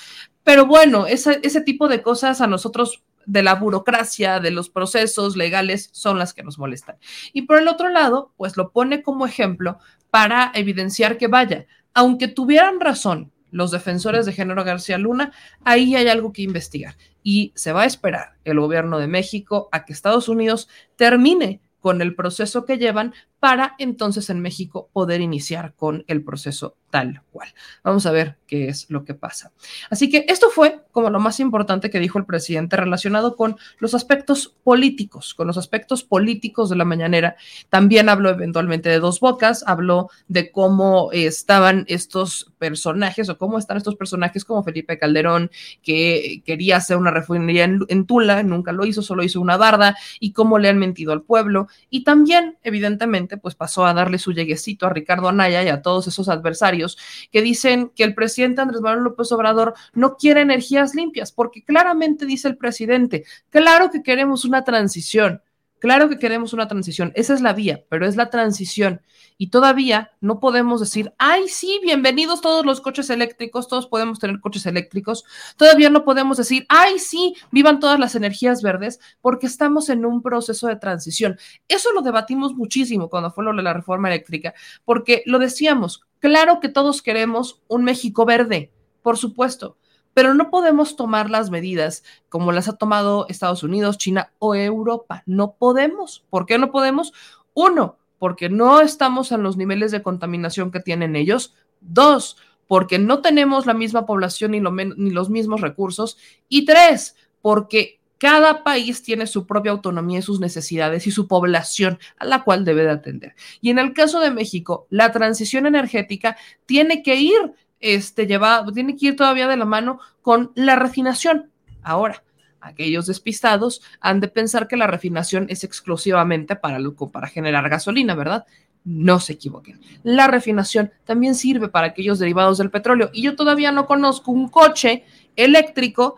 pero bueno, ese, ese tipo de cosas a nosotros de la burocracia, de los procesos legales, son las que nos molestan. Y por el otro lado, pues lo pone como ejemplo para evidenciar que vaya, aunque tuvieran razón los defensores de género García Luna, ahí hay algo que investigar. Y se va a esperar el gobierno de México a que Estados Unidos termine con el proceso que llevan para entonces en México poder iniciar con el proceso tal cual. Vamos a ver qué es lo que pasa. Así que esto fue como lo más importante que dijo el presidente relacionado con los aspectos políticos, con los aspectos políticos de la mañanera. También habló eventualmente de dos bocas, habló de cómo estaban estos personajes o cómo están estos personajes como Felipe Calderón, que quería hacer una refinería en, Tula, nunca lo hizo, solo hizo una barda, y cómo le han mentido al pueblo. Y también, evidentemente, pues pasó a darle su lleguecito a Ricardo Anaya y a todos esos adversarios que dicen que el presidente Andrés Manuel López Obrador no quiere energías limpias, porque claramente dice el presidente, claro que queremos una transición, Claro que queremos una transición, esa es la vía, pero es la transición. Y todavía no podemos decir, ay, sí, bienvenidos todos los coches eléctricos, todos podemos tener coches eléctricos. Todavía no podemos decir, ay, sí, vivan todas las energías verdes, porque estamos en un proceso de transición. Eso lo debatimos muchísimo cuando fue lo de la reforma eléctrica, porque lo decíamos, claro que todos queremos un México verde, por supuesto, pero no podemos tomar las medidas como las ha tomado Estados Unidos, China o Europa. No podemos. ¿Por qué no podemos? Uno, porque no estamos en los niveles de contaminación que tienen ellos. Dos, porque no tenemos la misma población ni, los mismos recursos. Y tres, porque cada país tiene su propia autonomía y sus necesidades y su población a la cual debe de atender. Y en el caso de México, la transición energética tiene que ir este, lleva, tiene que ir todavía de la mano con la refinación. Ahora, aquellos despistados han de pensar que la refinación es exclusivamente para, para generar gasolina, ¿verdad? No se equivoquen. La refinación también sirve para aquellos derivados del petróleo. Y yo todavía no conozco un coche eléctrico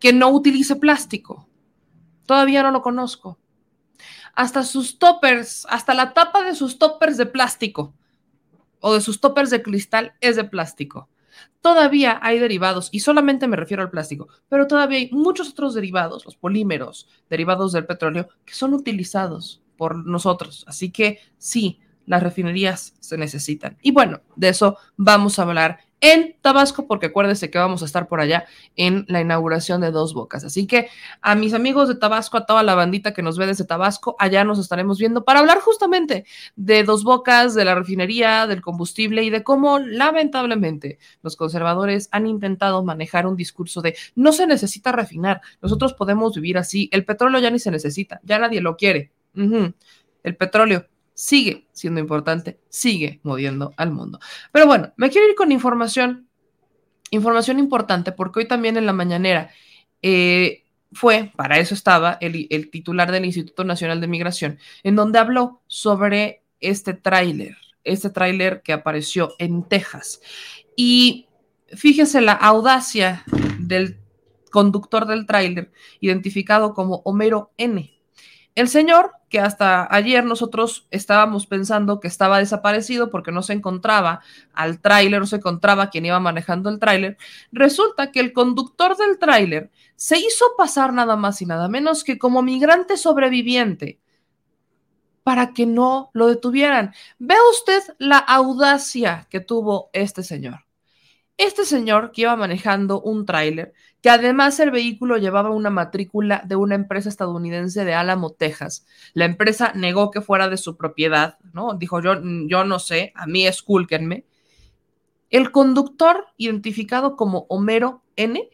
que no utilice plástico. Todavía no lo conozco. Hasta sus toppers, hasta la tapa de sus toppers de plástico o de sus toppers de cristal es de plástico. Todavía hay derivados, y solamente me refiero al plástico, pero todavía hay muchos otros derivados, los polímeros, derivados del petróleo, que son utilizados por nosotros. Así que sí, las refinerías se necesitan. Y bueno, de eso vamos a hablar en Tabasco, porque acuérdense que vamos a estar por allá en la inauguración de Dos Bocas. Así que a mis amigos de Tabasco, a toda la bandita que nos ve desde Tabasco, allá nos estaremos viendo para hablar justamente de Dos Bocas, de la refinería, del combustible y de cómo lamentablemente los conservadores han intentado manejar un discurso de no se necesita refinar, nosotros podemos vivir así, el petróleo ya ni se necesita, ya nadie lo quiere. El petróleo sigue siendo importante, sigue moviendo al mundo. Pero bueno, me quiero ir con información, información importante, porque hoy también en la mañanera eh, fue, para eso estaba, el, el titular del Instituto Nacional de Migración, en donde habló sobre este tráiler, este tráiler que apareció en Texas. Y fíjese la audacia del conductor del tráiler, identificado como Homero N El señor, que hasta ayer nosotros estábamos pensando que estaba desaparecido porque no se encontraba al tráiler, no se encontraba quien iba manejando el tráiler, resulta que el conductor del tráiler se hizo pasar nada más y nada menos que como migrante sobreviviente para que no lo detuvieran. Vea usted la audacia que tuvo este señor. Este señor que iba manejando un tráiler, que además el vehículo llevaba una matrícula de una empresa estadounidense de Álamo, Texas. La empresa negó que fuera de su propiedad, ¿no? Dijo, yo, yo no sé, a mí escúlquenme. El conductor, identificado como Homero N.,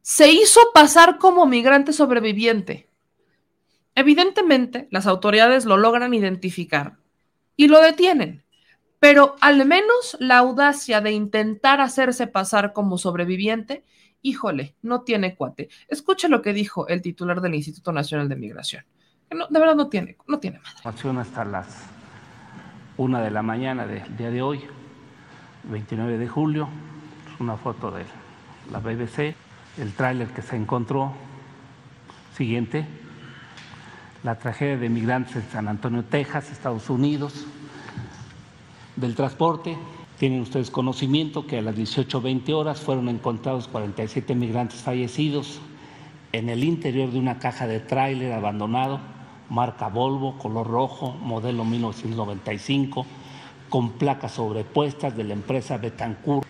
se hizo pasar como migrante sobreviviente. Evidentemente, las autoridades lo logran identificar y lo detienen. Pero al menos la audacia de intentar hacerse pasar como sobreviviente, híjole, no tiene cuate. Escuche lo que dijo el titular del Instituto Nacional de Migración. de verdad no tiene, no tiene madre. Hasta las una de la mañana del día de hoy, 29 de julio, una foto de la BBC, el tráiler que se encontró. Siguiente, la tragedia de migrantes en San Antonio, Texas, Estados Unidos del transporte. Tienen ustedes conocimiento que a las 18.20 horas fueron encontrados 47 migrantes fallecidos en el interior de una caja de tráiler abandonado, marca Volvo, color rojo, modelo 1995, con placas sobrepuestas de la empresa Betancourt,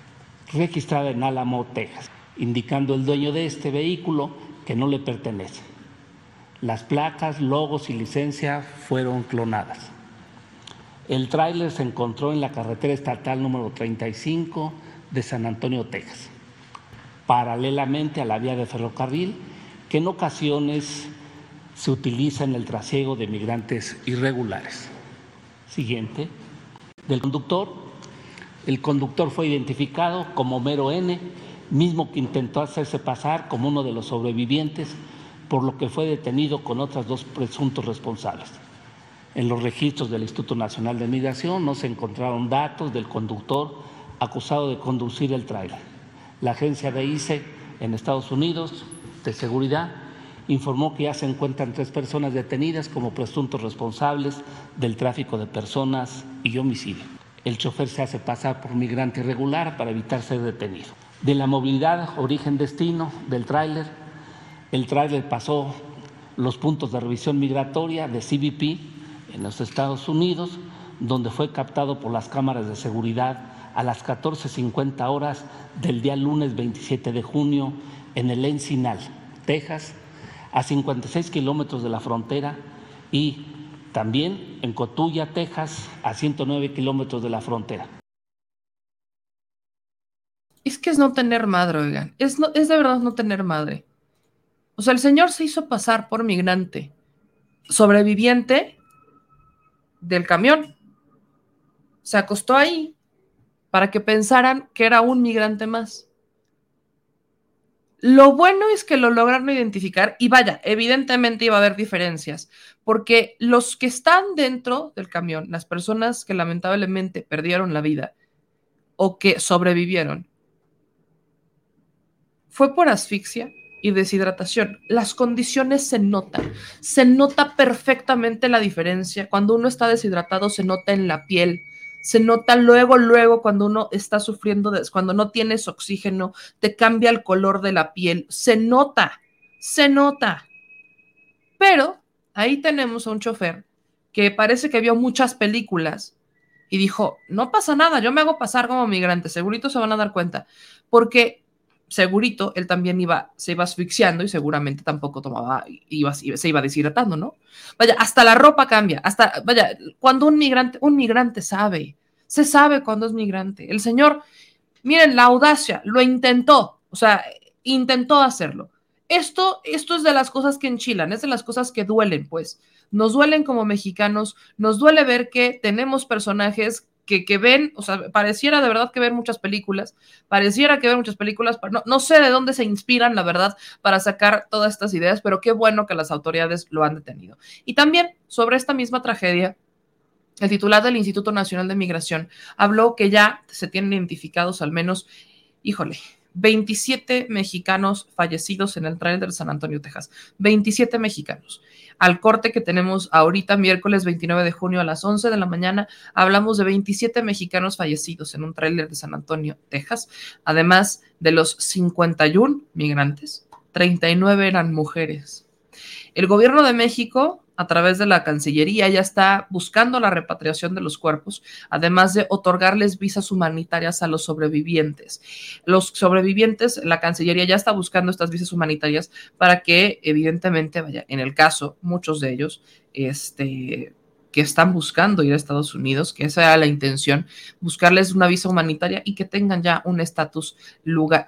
registrada en Álamo, Texas, indicando el dueño de este vehículo que no le pertenece. Las placas, logos y licencia fueron clonadas. El tráiler se encontró en la carretera estatal número 35 de San Antonio, Texas, paralelamente a la vía de ferrocarril que en ocasiones se utiliza en el trasiego de migrantes irregulares. Siguiente. Del conductor. El conductor fue identificado como Mero N, mismo que intentó hacerse pasar como uno de los sobrevivientes, por lo que fue detenido con otras dos presuntos responsables. En los registros del Instituto Nacional de Migración no se encontraron datos del conductor acusado de conducir el tráiler. La agencia de ICE en Estados Unidos de seguridad informó que ya se encuentran tres personas detenidas como presuntos responsables del tráfico de personas y homicidio. El chofer se hace pasar por migrante irregular para evitar ser detenido. De la movilidad origen-destino del tráiler, el tráiler pasó los puntos de revisión migratoria de CBP en los Estados Unidos, donde fue captado por las cámaras de seguridad a las 14.50 horas del día lunes 27 de junio en el Encinal, Texas, a 56 kilómetros de la frontera y también en Cotulla, Texas, a 109 kilómetros de la frontera. Es que es no tener madre, oigan. Es, es de verdad no tener madre. O sea, el señor se hizo pasar por migrante, sobreviviente del camión. Se acostó ahí para que pensaran que era un migrante más. Lo bueno es que lo lograron identificar y vaya, evidentemente iba a haber diferencias, porque los que están dentro del camión, las personas que lamentablemente perdieron la vida o que sobrevivieron, fue por asfixia, y deshidratación. Las condiciones se notan, se nota perfectamente la diferencia. Cuando uno está deshidratado se nota en la piel, se nota luego, luego cuando uno está sufriendo, cuando no tienes oxígeno, te cambia el color de la piel, se nota, se nota. Pero ahí tenemos a un chofer que parece que vio muchas películas y dijo, no pasa nada, yo me hago pasar como migrante, segurito se van a dar cuenta, porque segurito él también iba, se iba asfixiando y seguramente tampoco tomaba, iba, se iba deshidratando, ¿no? Vaya, hasta la ropa cambia, hasta, vaya, cuando un migrante, un migrante sabe, se sabe cuando es migrante. El señor, miren, la audacia, lo intentó, o sea, intentó hacerlo. Esto, esto es de las cosas que enchilan, es de las cosas que duelen, pues. Nos duelen como mexicanos, nos duele ver que tenemos personajes que, ven, o sea, pareciera de verdad que ven muchas películas, pareciera que ven muchas películas, no, no sé de dónde se inspiran, la verdad, para sacar todas estas ideas, pero qué bueno que las autoridades lo han detenido. Y también sobre esta misma tragedia, el titular del Instituto Nacional de Migración habló que ya se tienen identificados al menos, híjole, 27 mexicanos fallecidos en el tráiler de San Antonio, Texas. 27 mexicanos. Al corte que tenemos ahorita, miércoles 29 de junio a las 11 de la mañana, hablamos de 27 mexicanos fallecidos en un tráiler de San Antonio, Texas. Además de los 51 migrantes, 39 eran mujeres. El gobierno de México a través de la Cancillería ya está buscando la repatriación de los cuerpos, además de otorgarles visas humanitarias a los sobrevivientes. Los sobrevivientes, la Cancillería ya está buscando estas visas humanitarias para que, evidentemente, vaya, en el caso, muchos de ellos, este, que están buscando ir a Estados Unidos, que esa era la intención, buscarles una visa humanitaria y que tengan ya un estatus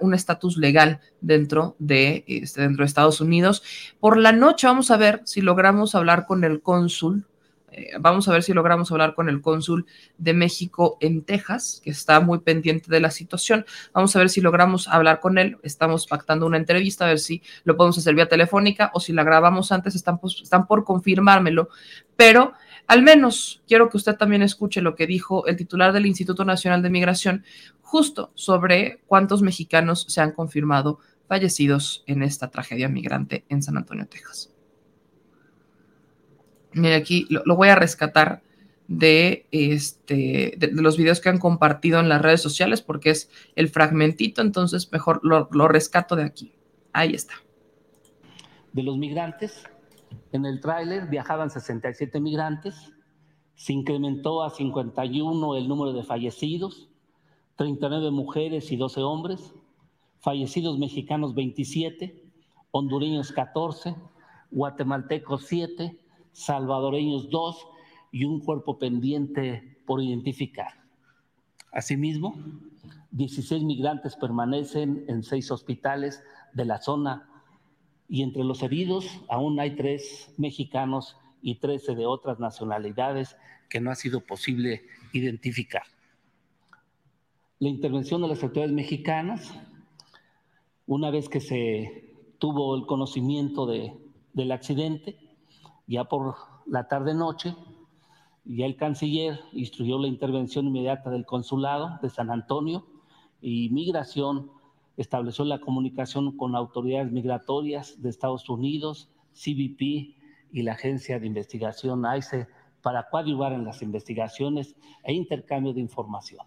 un estatus legal dentro de, este, dentro de Estados Unidos. Por la noche vamos a ver si logramos hablar con el cónsul eh, vamos a ver si logramos hablar con el cónsul de México en Texas, que está muy pendiente de la situación. Vamos a ver si logramos hablar con él. Estamos pactando una entrevista, a ver si lo podemos hacer vía telefónica o si la grabamos antes, están, están por confirmármelo. Pero al menos quiero que usted también escuche lo que dijo el titular del Instituto Nacional de Migración justo sobre cuántos mexicanos se han confirmado fallecidos en esta tragedia migrante en San Antonio, Texas. Mire, aquí lo, voy a rescatar de, este, de, los videos que han compartido en las redes sociales porque es el fragmentito, entonces mejor lo, lo rescato de aquí. Ahí está. De los migrantes, en el tráiler viajaban 67 migrantes, se incrementó a 51 el número de fallecidos, 39 mujeres y 12 hombres, fallecidos mexicanos 27, hondureños 14, guatemaltecos 7, salvadoreños 2 y un cuerpo pendiente por identificar. Asimismo, 16 migrantes permanecen en seis hospitales de la zona y entre los heridos aún hay tres mexicanos y trece de otras nacionalidades que no ha sido posible identificar. La intervención de las autoridades mexicanas, una vez que se tuvo el conocimiento de, del accidente, ya por la tarde-noche, ya el canciller instruyó la intervención inmediata del consulado de San Antonio y migración estableció la comunicación con autoridades migratorias de Estados Unidos, CBP y la Agencia de Investigación ICE para coadyuvar en las investigaciones e intercambio de información.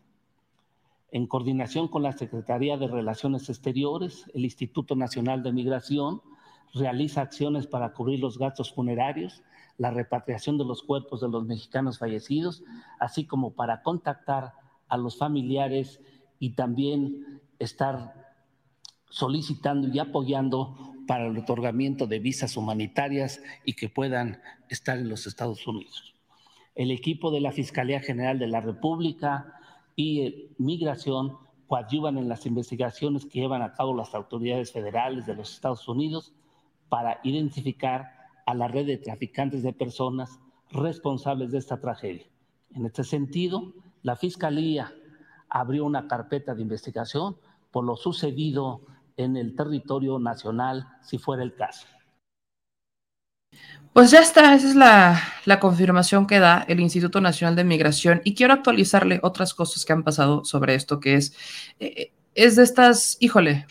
En coordinación con la Secretaría de Relaciones Exteriores, el Instituto Nacional de Migración realiza acciones para cubrir los gastos funerarios, la repatriación de los cuerpos de los mexicanos fallecidos, así como para contactar a los familiares y también estar solicitando y apoyando para el otorgamiento de visas humanitarias y que puedan estar en los Estados Unidos. El equipo de la Fiscalía General de la República y eh, Migración coadyuvan en las investigaciones que llevan a cabo las autoridades federales de los Estados Unidos para identificar a la red de traficantes de personas responsables de esta tragedia. En este sentido, la Fiscalía abrió una carpeta de investigación por lo sucedido en el territorio nacional, si fuera el caso. Pues ya está, esa es la, confirmación que da el Instituto Nacional de Migración y quiero actualizarle otras cosas que han pasado sobre esto, que es, eh, es de estas, híjole,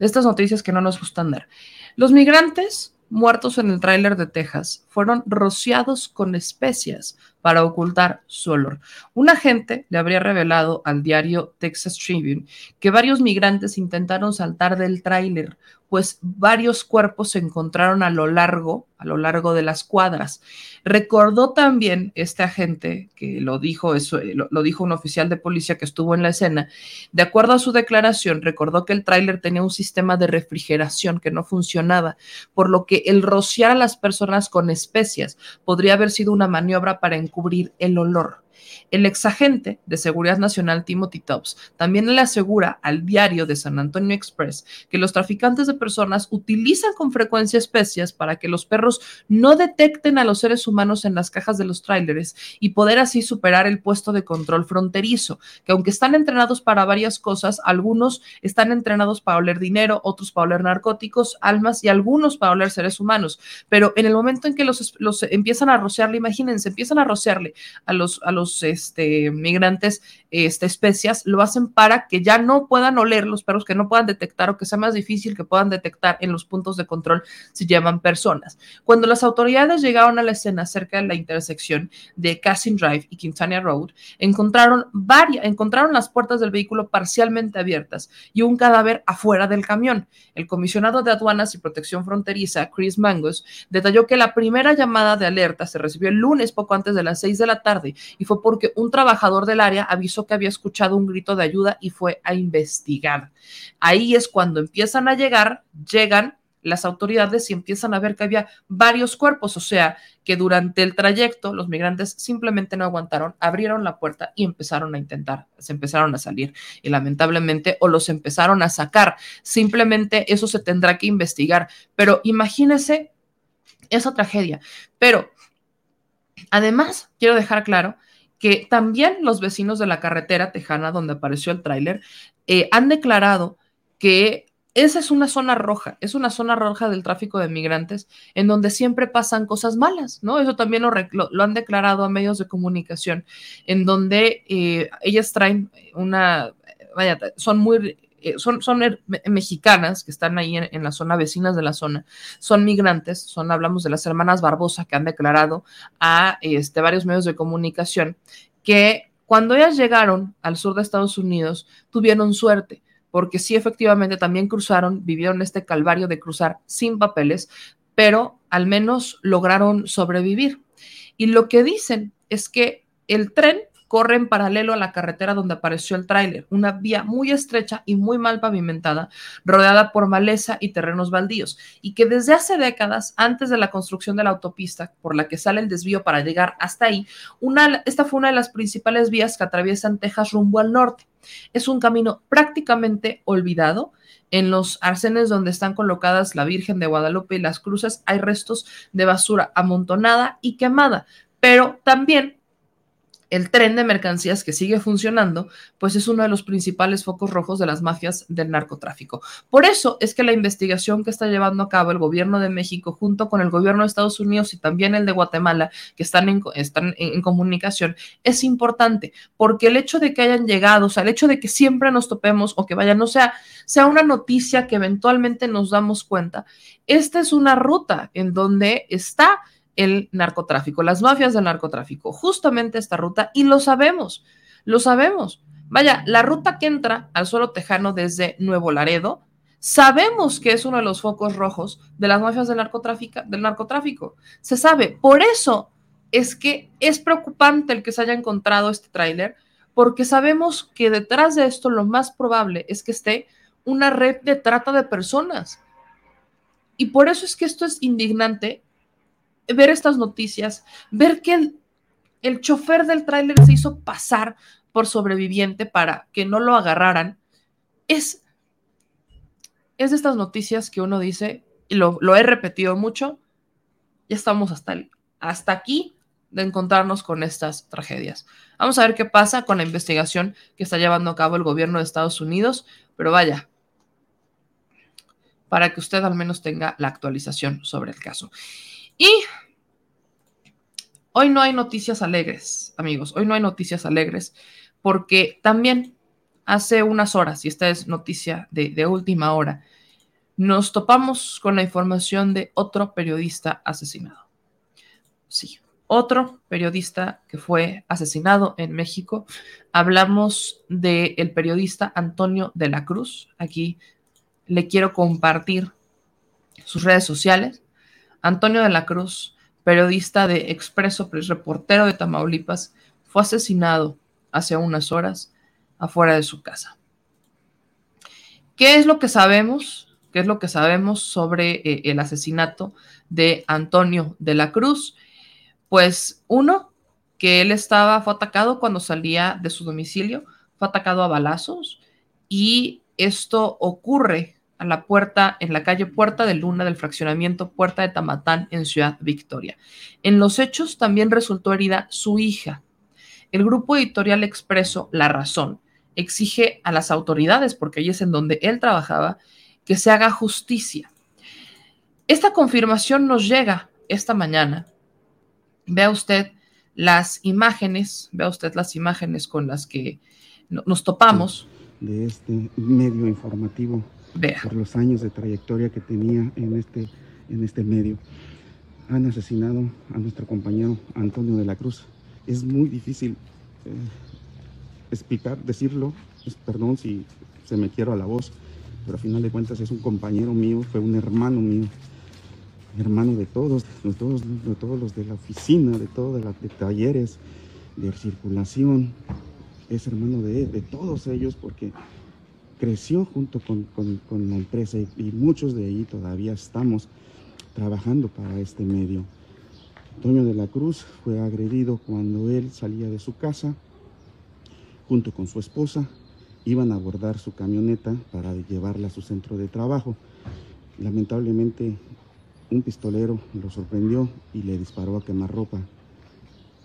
de estas noticias que no nos gustan dar. Los migrantes muertos en el tráiler de Texas fueron rociados con especias para ocultar su olor. Un agente le habría revelado al diario Texas Tribune que varios migrantes intentaron saltar del tráiler pues varios cuerpos se encontraron a lo largo, a lo largo de las cuadras. Recordó también este agente, que lo dijo, eso, eh, lo, dijo un oficial de policía que estuvo en la escena, de acuerdo a su declaración, recordó que el tráiler tenía un sistema de refrigeración que no funcionaba, por lo que el rociar a las personas con especias podría haber sido una maniobra para encubrir el olor. El exagente de Seguridad Nacional Timothy Tubbs también le asegura al diario de San Antonio Express que los traficantes de personas utilizan con frecuencia especias para que los perros no detecten a los seres humanos en las cajas de los tráileres y poder así superar el puesto de control fronterizo, que aunque están entrenados para varias cosas, algunos están entrenados para oler dinero, otros para oler narcóticos, almas y algunos para oler seres humanos. Pero en el momento en que los, empiezan a rociarle, imagínense, empiezan a rociarle a los, a los este, migrantes este, especias, lo hacen para que ya no puedan oler los perros, que no puedan detectar o que sea más difícil que puedan detectar en los puntos de control si llevan personas. Cuando las autoridades llegaron a la escena cerca de la intersección de Cassin Drive y Quintana Road, encontraron varias, encontraron las puertas del vehículo parcialmente abiertas y un cadáver afuera del camión. El comisionado de aduanas y protección fronteriza, Chris Mangos, detalló que la primera llamada de alerta se recibió el lunes poco antes de las seis de la tarde y fue porque un trabajador del área avisó que había escuchado un grito de ayuda y fue a investigar. Ahí es cuando empiezan a llegar, llegan las autoridades y empiezan a ver que había varios cuerpos, o sea, que durante el trayecto los migrantes simplemente no aguantaron, abrieron la puerta y empezaron a intentar, se empezaron a salir y lamentablemente o los empezaron a sacar. Simplemente eso se tendrá que investigar, pero imagínese esa tragedia. Pero además, quiero dejar claro que también los vecinos de la carretera tejana donde apareció el tráiler eh, han declarado que esa es una zona roja, es una zona roja del tráfico de migrantes en donde siempre pasan cosas malas, ¿no? Eso también lo, han declarado a medios de comunicación, en donde eh, ellas traen una, vaya, son muy, eh, son, son mexicanas que están ahí en, la zona, vecinas de la zona, son migrantes, son, hablamos de las hermanas Barbosa que han declarado a este, varios medios de comunicación que cuando ellas llegaron al sur de Estados Unidos tuvieron suerte porque sí efectivamente también cruzaron, vivieron este calvario de cruzar sin papeles, pero al menos lograron sobrevivir. Y lo que dicen es que el tren corre en paralelo a la carretera donde apareció el tráiler, una vía muy estrecha y muy mal pavimentada, rodeada por maleza y terrenos baldíos, y que desde hace décadas, antes de la construcción de la autopista por la que sale el desvío para llegar hasta ahí, una, esta fue una de las principales vías que atraviesan Texas rumbo al norte. Es un camino prácticamente olvidado. En los arcenes donde están colocadas la Virgen de Guadalupe y las cruces hay restos de basura amontonada y quemada, pero también el tren de mercancías que sigue funcionando, pues es uno de los principales focos rojos de las mafias del narcotráfico. Por eso es que la investigación que está llevando a cabo el gobierno de México junto con el gobierno de Estados Unidos y también el de Guatemala, que están en, están en, comunicación, es importante, porque el hecho de que hayan llegado, o sea, el hecho de que siempre nos topemos o que vaya, no sea, sea una noticia que eventualmente nos damos cuenta, esta es una ruta en donde está el narcotráfico, las mafias del narcotráfico, justamente esta ruta, y lo sabemos, lo sabemos. Vaya, la ruta que entra al suelo tejano desde Nuevo Laredo, sabemos que es uno de los focos rojos de las mafias del narcotráfico, del narcotráfico. Se sabe. Por eso es que es preocupante el que se haya encontrado este tráiler, porque sabemos que detrás de esto lo más probable es que esté una red de trata de personas. Y por eso es que esto es indignante ver estas noticias, ver que el, chofer del tráiler se hizo pasar por sobreviviente para que no lo agarraran, es, es de estas noticias que uno dice, y lo, lo he repetido mucho, ya estamos hasta, hasta aquí de encontrarnos con estas tragedias. Vamos a ver qué pasa con la investigación que está llevando a cabo el gobierno de Estados Unidos, pero vaya, para que usted al menos tenga la actualización sobre el caso. Y hoy no hay noticias alegres, amigos, hoy no hay noticias alegres, porque también hace unas horas, y esta es noticia de, última hora, nos topamos con la información de otro periodista asesinado. Sí, otro periodista que fue asesinado en México. Hablamos del periodista Antonio de la Cruz. Aquí le quiero compartir sus redes sociales. Antonio de la Cruz, periodista de Expreso, reportero de Tamaulipas, fue asesinado hace unas horas afuera de su casa. ¿Qué es lo que sabemos? ¿Qué es lo que sabemos sobre eh, el asesinato de Antonio de la Cruz? Pues uno, que él estaba, fue atacado cuando salía de su domicilio, fue atacado a balazos y esto ocurre a la puerta, en la calle Puerta de Luna del fraccionamiento Puerta de Tamatán en Ciudad Victoria. En los hechos también resultó herida su hija. El grupo editorial expreso La Razón exige a las autoridades, porque ahí es en donde él trabajaba, que se haga justicia. Esta confirmación nos llega esta mañana. Vea usted las imágenes, vea usted las imágenes con las que nos topamos. De este medio informativo, vea. por los años de trayectoria que tenía en este, en este medio. Han asesinado a nuestro compañero Antonio de la Cruz. Es muy difícil eh, explicar, decirlo, perdón si se me quiero a la voz, pero a final de cuentas es un compañero mío, fue un hermano mío, hermano de todos, de todos, de todos los de la oficina, de todos los de talleres, de circulación, es hermano de, de todos ellos porque creció junto con, con, la empresa y, muchos de ahí todavía estamos trabajando para este medio. Antonio de la Cruz fue agredido cuando él salía de su casa junto con su esposa iban a abordar su camioneta para llevarla a su centro de trabajo. Lamentablemente, un pistolero lo sorprendió y le disparó a quemarropa.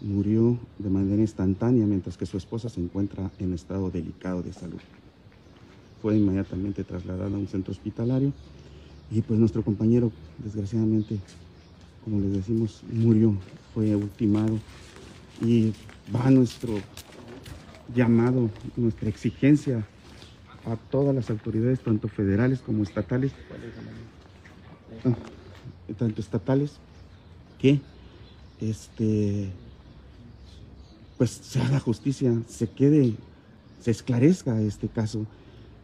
Murió de manera instantánea mientras que su esposa se encuentra en estado delicado de salud. Fue inmediatamente trasladada a un centro hospitalario y pues nuestro compañero, desgraciadamente, como les decimos, murió, fue ultimado. Y va nuestro llamado, nuestra exigencia a todas las autoridades, tanto federales como estatales, ah, tanto estatales, que este, pues se haga justicia, se quede, se esclarezca este caso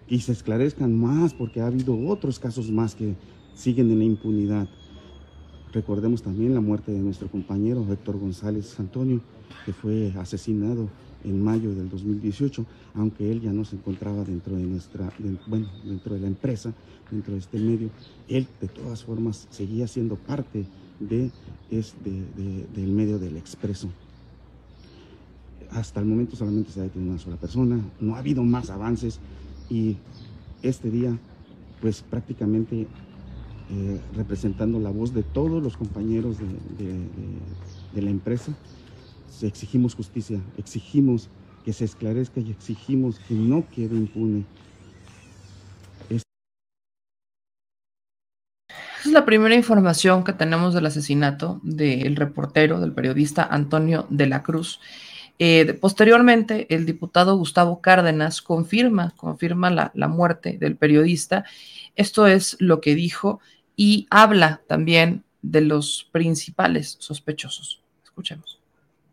y se esclarezcan más porque ha habido otros casos más que siguen en la impunidad. Recordemos también la muerte de nuestro compañero Héctor González Antonio, que fue asesinado en mayo del 2018, aunque él ya no se encontraba dentro de nuestra, bueno, dentro de la empresa, dentro de este medio, él de todas formas seguía siendo parte de este, del medio del expreso. Hasta el momento solamente se ha detenido una sola persona, no ha habido más avances y este día, pues prácticamente eh, representando la voz de todos los compañeros de la empresa, exigimos justicia, exigimos que se esclarezca y exigimos que no quede impune. Es... es la primera información que tenemos del asesinato del reportero, del periodista Antonio de la Cruz. Eh, posteriormente, el diputado Gustavo Cárdenas confirma, confirma la, la muerte del periodista. Esto es lo que dijo y habla también de los principales sospechosos. Escuchemos.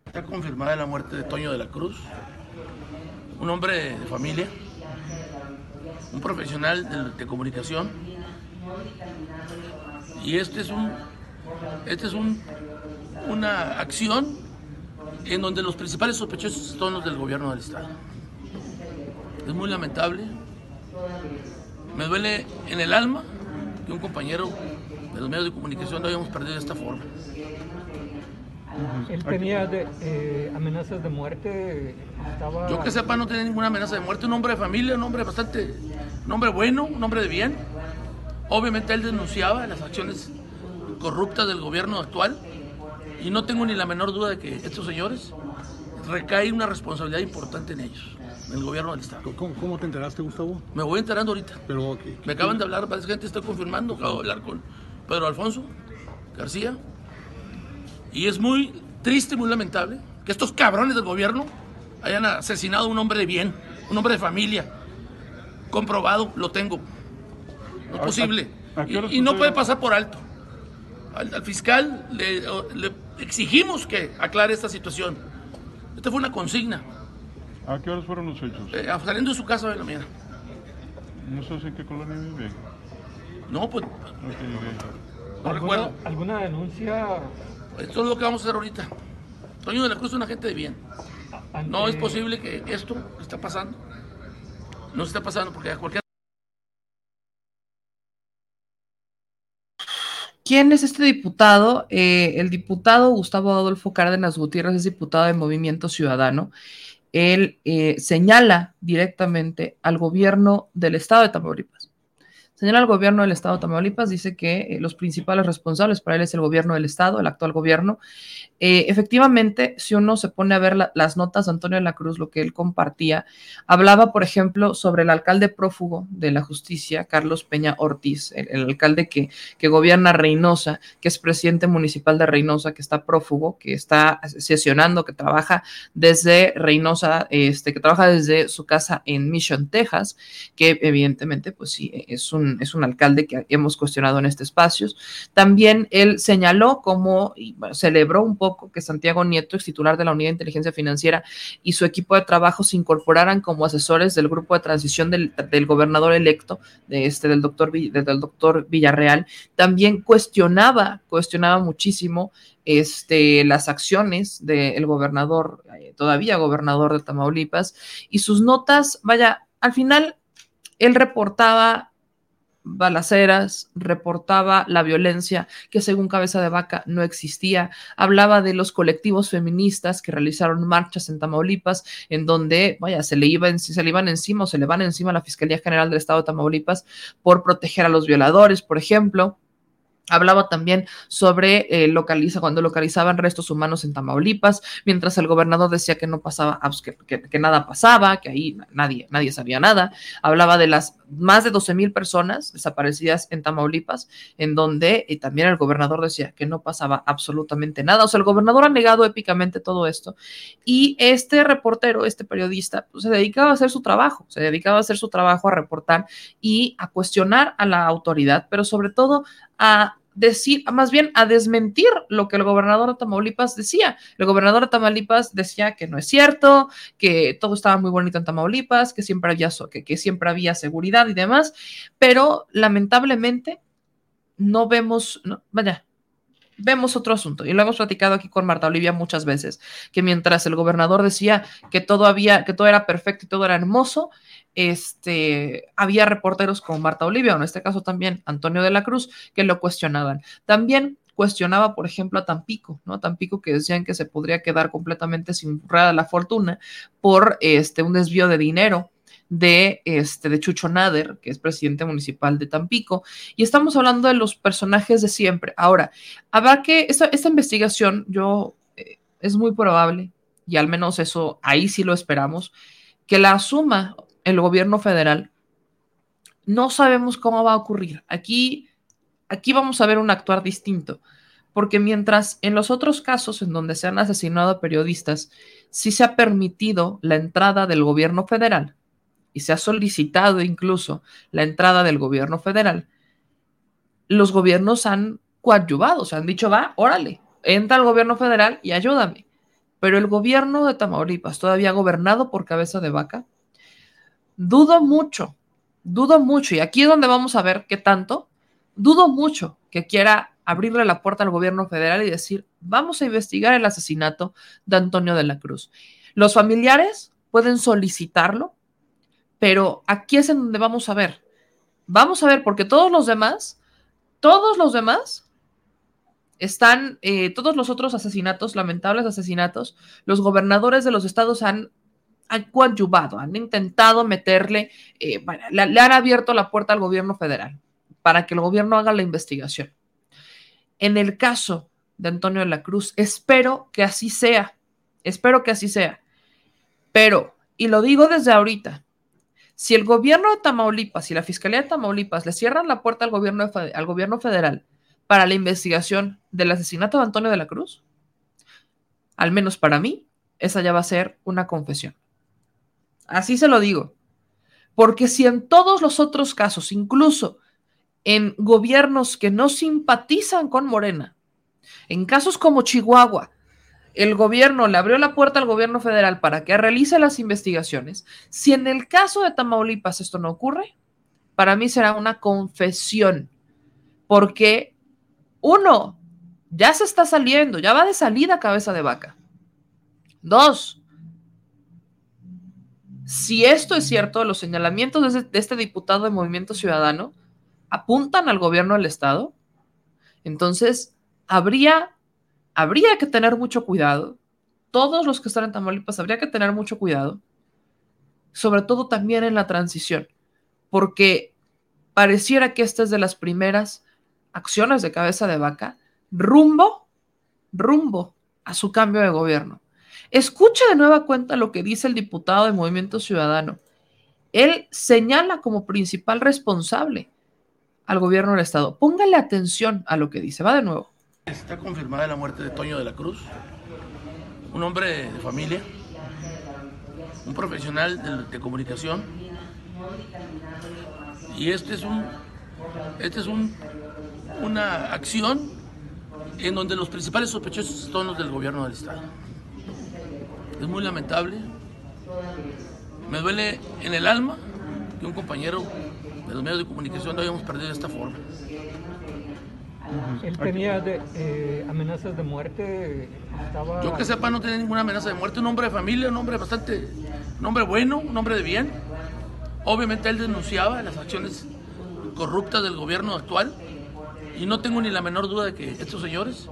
Está confirmada la muerte de Toño de la Cruz, un hombre de familia, un profesional de, comunicación. Y este es un, este es un, una acción en donde los principales sospechosos son los del gobierno del Estado. Es muy lamentable. Me duele en el alma que un compañero de los medios de comunicación lo hayamos perdido de esta forma. Él tenía eh, amenazas de muerte. Yo que sepa, no tenía ninguna amenaza de muerte. Un hombre de familia, un hombre bastante. Un hombre bueno, un hombre de bien. Obviamente él denunciaba las acciones corruptas del gobierno actual. Y no tengo ni la menor duda de que estos señores recae una responsabilidad importante en ellos, en el gobierno del Estado. ¿Cómo, te enteraste, Gustavo? Me voy enterando ahorita. Pero, Me acaban de hablar, parece gente está confirmando, acabo de hablar con Pedro Alfonso García, y es muy triste, muy lamentable que estos cabrones del gobierno hayan asesinado a un hombre de bien, un hombre de familia. Comprobado, lo tengo. No es posible. y, no puede pasar por alto. Al, fiscal le, exigimos que aclare esta situación. Esta fue una consigna. ¿A qué horas fueron los hechos? Eh, saliendo de su casa de la mañana. ¿No sabes en qué colonia vive? No, pues. No recuerdo. ¿Alguna denuncia esto es lo que vamos a hacer ahorita. Toño de la Cruz es una gente de bien. No es posible que esto que está pasando no se está pasando porque a cualquier ¿Quién es este diputado? Eh, el diputado Gustavo Adolfo Cárdenas Gutiérrez es diputado de Movimiento Ciudadano. Él eh, señala directamente al gobierno del estado de Tamaulipas Señala al gobierno del estado de Tamaulipas, dice que eh, los principales responsables para él es el gobierno del estado, el actual gobierno. Eh, efectivamente, si uno se pone a ver la- las notas de Antonio de la Cruz, lo que él compartía, hablaba, por ejemplo, sobre el alcalde prófugo de la justicia, Carlos Peña Ortiz, el, alcalde que, que gobierna Reynosa, que es presidente municipal de Reynosa, que está prófugo, que está sesionando, que trabaja desde Reynosa, este, que trabaja desde su casa en Mission, Texas, que evidentemente, pues sí, es un, es un alcalde que hemos cuestionado en este espacio. También él señaló como, y celebró un poco que Santiago Nieto, ex titular de la Unidad de Inteligencia Financiera, y su equipo de trabajo se incorporaran como asesores del grupo de transición del, del gobernador electo, de este, del doctor, del doctor Villarreal. También cuestionaba, cuestionaba muchísimo este, las acciones del gobernador, eh, todavía gobernador de Tamaulipas, y sus notas, vaya, al final él reportaba balaceras, reportaba la violencia que según Cabeza de Vaca no existía, hablaba de los colectivos feministas que realizaron marchas en Tamaulipas, en donde, vaya, se le, iba se le iban encima o se le van encima a la Fiscalía General del Estado de Tamaulipas por proteger a los violadores, por ejemplo. Hablaba también sobre eh, localiza, cuando localizaban restos humanos en Tamaulipas, mientras el gobernador decía que no pasaba, ah, pues, que, nada pasaba, que ahí nadie, nadie sabía nada. Hablaba de las más de 12 mil personas desaparecidas en Tamaulipas, en donde eh, también el gobernador decía que no pasaba absolutamente nada. O sea, el gobernador ha negado épicamente todo esto. Y este reportero, este periodista, pues, se dedicaba a hacer su trabajo, se dedicaba a hacer su trabajo, a reportar y a cuestionar a la autoridad, pero sobre todo a decir, más bien a desmentir lo que el gobernador de Tamaulipas decía. El gobernador de Tamaulipas decía que no es cierto, que todo estaba muy bonito en Tamaulipas, que siempre había, que, siempre había seguridad y demás, pero lamentablemente no vemos, vaya, vemos otro asunto y lo hemos platicado aquí con Marta Olivia muchas veces, que mientras el gobernador decía que todo había, que todo era perfecto y todo era hermoso, este, había reporteros como Marta Olivia, o en este caso también Antonio de la Cruz, que lo cuestionaban. También cuestionaba, por ejemplo, a Tampico, ¿no? Tampico que decían que se podría quedar completamente sin rueda la fortuna por este, un desvío de dinero de, este, de Chucho Nader, que es presidente municipal de Tampico, y estamos hablando de los personajes de siempre. Ahora, habrá que, esta, esta investigación, yo, eh, es muy probable, y al menos eso, ahí sí lo esperamos, que la asuma el gobierno federal. No sabemos cómo va a ocurrir. Aquí, aquí vamos a ver un actuar distinto, porque mientras en los otros casos en donde se han asesinado periodistas, sí se ha permitido la entrada del gobierno federal y se ha solicitado incluso la entrada del gobierno federal, los gobiernos han coadyuvado, se han dicho, va, órale, entra el gobierno federal y ayúdame. Pero el gobierno de Tamaulipas, todavía gobernado por cabeza de vaca, dudo mucho, dudo mucho, y aquí es donde vamos a ver qué tanto, dudo mucho que quiera abrirle la puerta al gobierno federal y decir, vamos a investigar el asesinato de Antonio de la Cruz. Los familiares pueden solicitarlo, pero aquí es en donde vamos a ver. Vamos a ver, porque todos los demás, todos los demás están, eh, todos los otros asesinatos, lamentables asesinatos, los gobernadores de los estados han, han coadyuvado, han intentado meterle, eh, le, han abierto la puerta al gobierno federal para que el gobierno haga la investigación. En el caso de Antonio de la Cruz, espero que así sea, espero que así sea, pero, y lo digo desde ahorita, si el gobierno de Tamaulipas y la Fiscalía de Tamaulipas le cierran la puerta al gobierno, al gobierno federal para la investigación del asesinato de Antonio de la Cruz, al menos para mí, esa ya va a ser una confesión. Así se lo digo. Porque si en todos los otros casos, incluso en gobiernos que no simpatizan con Morena, en casos como Chihuahua, el gobierno le abrió la puerta al gobierno federal para que realice las investigaciones. Si en el caso de Tamaulipas esto no ocurre, para mí será una confesión, porque uno, ya se está saliendo, ya va de salida cabeza de vaca. Dos, si esto es cierto, los señalamientos de, este diputado de Movimiento Ciudadano apuntan al gobierno del Estado, entonces habría habría que tener mucho cuidado. Todos los que están en Tamaulipas habría que tener mucho cuidado, sobre todo también en la transición, porque pareciera que esta es de las primeras acciones de cabeza de vaca rumbo, rumbo a su cambio de gobierno. Escucha de nueva cuenta lo que dice el diputado de Movimiento Ciudadano. Él señala como principal responsable al gobierno del Estado. Póngale atención a lo que dice. Va de nuevo. Está confirmada la muerte de Toño de la Cruz, un hombre de familia, un profesional de, comunicación. Y este es un, este es un, una acción en donde los principales sospechosos son los del gobierno del Estado. Es muy lamentable. Me duele en el alma que un compañero de los medios de comunicación lo hayamos perdido de esta forma. Él tenía de, eh, amenazas de muerte. Estaba... Yo que sepa no tenía ninguna amenaza de muerte. Un hombre de familia, un hombre bastante, un hombre bueno, un hombre de bien. Obviamente él denunciaba las acciones corruptas del gobierno actual y no tengo ni la menor duda de que estos señores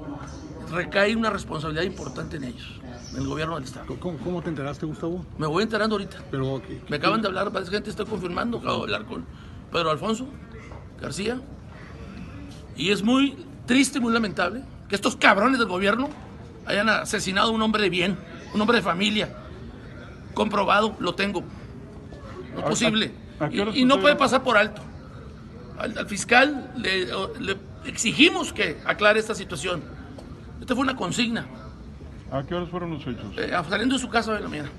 recae una responsabilidad importante en ellos, el gobierno del Estado. ¿Cómo, cómo te enteraste, Gustavo? Me voy enterando ahorita. Pero, ¿qué- Me acaban de hablar, parece gente está confirmando, acabo de hablar con Pedro Alfonso García. Y es muy triste, muy lamentable que estos cabrones del gobierno hayan asesinado a un hombre de bien, un hombre de familia. Comprobado, lo tengo. No es ¿A- posible. a- a qué horas Y, y no puede pasar por alto. Al, al fiscal le, le exigimos que aclare esta situación. Esta fue una consigna, ¿A qué horas fueron los hechos? eh, saliendo de su casa de la mañana.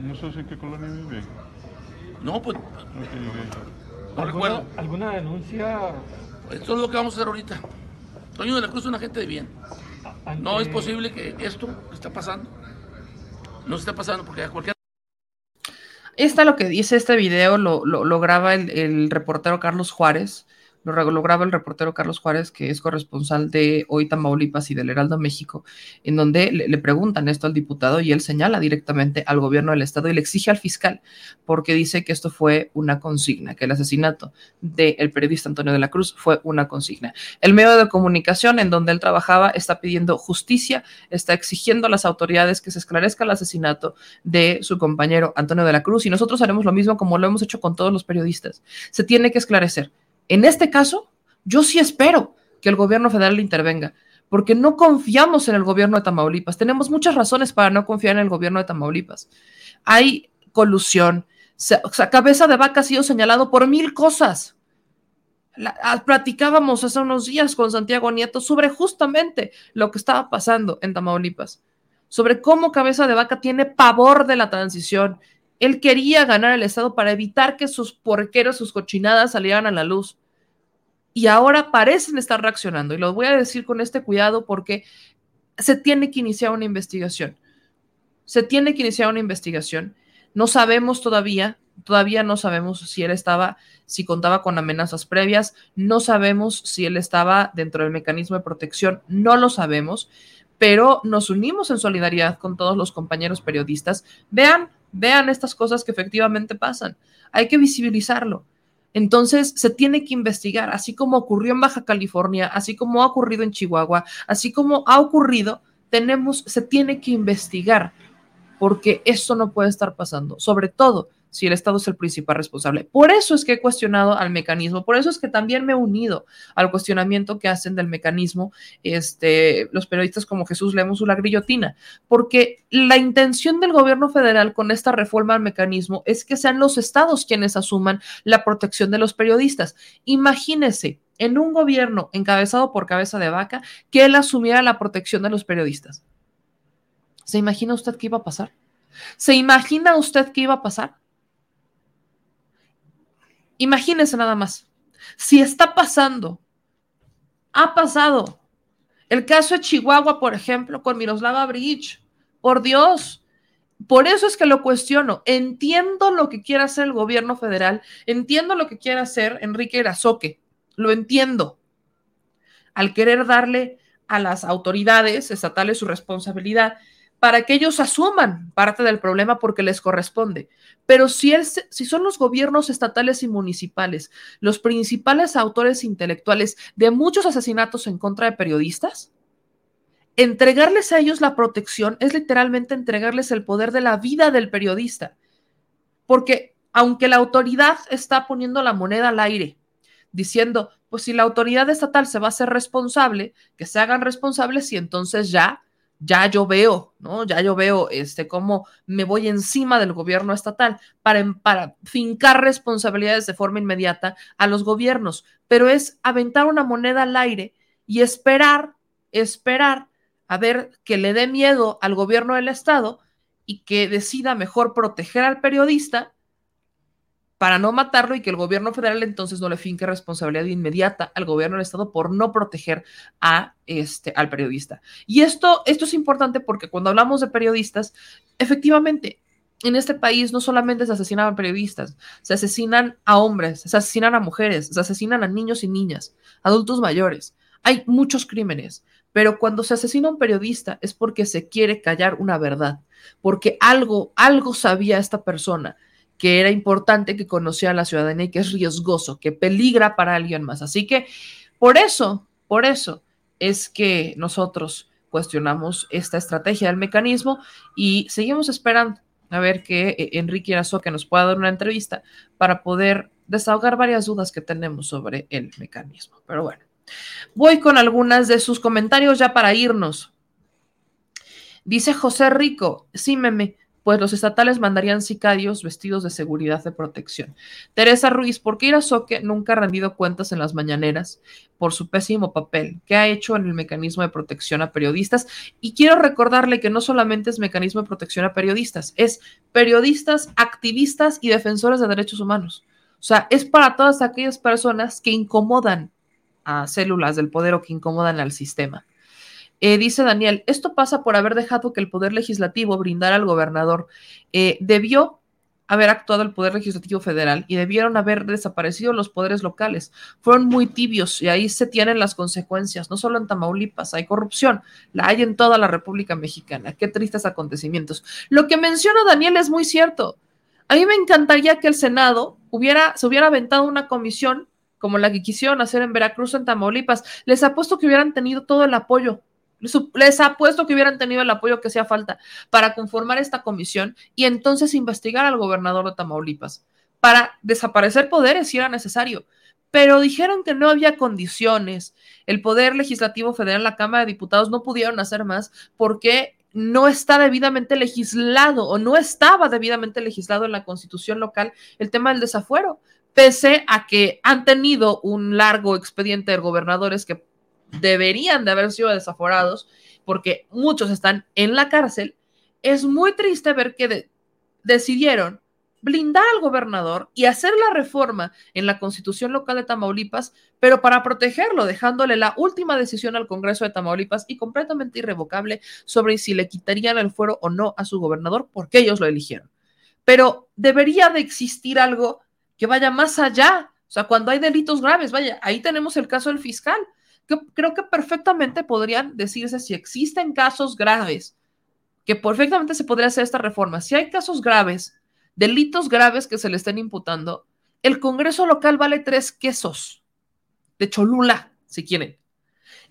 No sabes en qué colonia vive. No, pues Ok, ok. no ¿Alguna, recuerdo. ¿Alguna denuncia? Esto es lo que vamos a hacer ahorita. Toño de la Cruz es una gente de bien. ante- No es posible que esto que está pasando no se está pasando porque a cualquier Está lo que dice este video, lo, lo- lo graba el, el reportero Carlos Juárez, lo, re- lo graba el reportero Carlos Juárez, que es corresponsal de Hoy Tamaulipas y del Heraldo México, en donde le, le preguntan esto al diputado y él señala directamente al gobierno del estado y le exige al fiscal, porque dice que esto fue una consigna, que el asesinato del periodista Antonio de la Cruz fue una consigna. El medio de comunicación en donde él trabajaba está pidiendo justicia, está exigiendo a las autoridades que se esclarezca el asesinato de su compañero Antonio de la Cruz y nosotros haremos lo mismo como lo hemos hecho con todos los periodistas. Se tiene que esclarecer. En este caso, yo sí espero que el gobierno federal intervenga, porque no confiamos en el gobierno de Tamaulipas. Tenemos muchas razones para no confiar en el gobierno de Tamaulipas. Hay colusión. Cabeza de vaca ha sido señalado por mil cosas. La- ah, platicábamos hace unos días con Santiago Nieto sobre justamente lo que estaba pasando en Tamaulipas, sobre cómo Cabeza de Vaca tiene pavor de la transición. Él quería ganar el Estado para evitar que sus porqueros, sus cochinadas salieran a la luz. Y ahora parecen estar reaccionando. Y lo voy a decir con este cuidado porque se tiene que iniciar una investigación. Se tiene que iniciar una investigación. No sabemos todavía, todavía no sabemos si él estaba, si contaba con amenazas previas, no sabemos si él estaba dentro del mecanismo de protección, no lo sabemos, pero nos unimos en solidaridad con todos los compañeros periodistas. Vean, vean estas cosas que efectivamente pasan. Hay que visibilizarlo. Entonces se tiene que investigar, así como ocurrió en Baja California, así como ha ocurrido en Chihuahua, así como ha ocurrido, tenemos, se tiene que investigar porque esto no puede estar pasando, sobre todo si el Estado es el principal responsable. Por eso es que he cuestionado al mecanismo, por eso es que también me he unido al cuestionamiento que hacen del mecanismo este, los periodistas como Jesús Lemos o la Grillotina, porque la intención del gobierno federal con esta reforma al mecanismo es que sean los estados quienes asuman la protección de los periodistas. Imagínese en un gobierno encabezado por cabeza de vaca que él asumiera la protección de los periodistas. ¿Se imagina usted qué iba a pasar? ¿Se imagina usted qué iba a pasar? Imagínese nada más. Si está pasando, ha pasado. El caso de Chihuahua, por ejemplo, con Miroslava Bridge. Por Dios. Por eso es que lo cuestiono. Entiendo lo que quiere hacer el gobierno federal. Entiendo lo que quiere hacer Enrique Irazoque. Lo entiendo. Al querer darle a las autoridades estatales su responsabilidad para que ellos asuman parte del problema porque les corresponde. Pero si, si son los gobiernos estatales y municipales los principales autores intelectuales de muchos asesinatos en contra de periodistas, entregarles a ellos la protección es literalmente entregarles el poder de la vida del periodista. Porque aunque la autoridad está poniendo la moneda al aire, diciendo, pues si la autoridad estatal se va a hacer responsable, que se hagan responsables y entonces ya, ya yo veo, ¿no? Ya yo veo este, cómo me voy encima del gobierno estatal para, para fincar responsabilidades de forma inmediata a los gobiernos, pero es aventar una moneda al aire y esperar, esperar a ver que le dé miedo al gobierno del estado y que decida mejor proteger al periodista para no matarlo y que el gobierno federal entonces no le finque responsabilidad inmediata al gobierno del estado por no proteger este al periodista. Y esto esto es importante porque cuando hablamos de periodistas, efectivamente en este país no solamente se asesinan a periodistas, se asesinan a hombres, se asesinan a mujeres, se asesinan a niños y niñas, adultos mayores. Hay muchos crímenes, pero cuando se asesina a un periodista es porque se quiere callar una verdad, porque algo algo sabía esta persona que era importante que conociera a la ciudadanía y que es riesgoso, que peligra para alguien más. Así que por eso, por eso es que nosotros cuestionamos esta estrategia del mecanismo y seguimos esperando a ver que eh, Enrique Irazoque nos pueda dar una entrevista para poder desahogar varias dudas que tenemos sobre el mecanismo. Pero bueno, voy con algunas de sus comentarios ya para irnos. Dice José Rico, sí, meme, pues los estatales mandarían sicarios vestidos de seguridad de protección. Teresa Ruiz, ¿por qué Irazoque nunca ha rendido cuentas en las mañaneras por su pésimo papel que ha hecho en el mecanismo de protección a periodistas? Y quiero recordarle que no solamente es mecanismo de protección a periodistas, es periodistas, activistas y defensores de derechos humanos. O sea, es para todas aquellas personas que incomodan a células del poder o que incomodan al sistema. Eh, dice Daniel, esto pasa por haber dejado que el Poder Legislativo brindara al gobernador. Eh, debió haber actuado el Poder Legislativo Federal y debieron haber desaparecido los poderes locales. Fueron muy tibios y ahí se tienen las consecuencias. No solo en Tamaulipas hay corrupción, la hay en toda la República Mexicana. Qué tristes acontecimientos. Lo que menciona Daniel es muy cierto. A mí me encantaría que el Senado hubiera, se hubiera aventado una comisión como la que quisieron hacer en Veracruz, en Tamaulipas. Les apuesto que hubieran tenido todo el apoyo les apuesto que hubieran tenido el apoyo que hacía falta para conformar esta comisión y entonces investigar al gobernador de Tamaulipas para desaparecer poderes si era necesario. Pero dijeron que no había condiciones. El Poder Legislativo Federal, la Cámara de Diputados no pudieron hacer más porque no está debidamente legislado o no estaba debidamente legislado en la constitución local el tema del desafuero, pese a que han tenido un largo expediente de gobernadores que deberían de haber sido desaforados porque muchos están en la cárcel, es muy triste ver que decidieron blindar al gobernador y hacer la reforma en la constitución local de Tamaulipas, pero para protegerlo, dejándole la última decisión al Congreso de Tamaulipas y completamente irrevocable sobre si le quitarían el fuero o no a su gobernador, porque ellos lo eligieron. Pero debería de existir algo que vaya más allá. O sea, cuando hay delitos graves, vaya, ahí tenemos el caso del fiscal creo que perfectamente podrían decirse si existen casos graves, que perfectamente se podría hacer esta reforma. Si hay casos graves, delitos graves que se le estén imputando, el Congreso local vale tres quesos de Cholula, si quieren,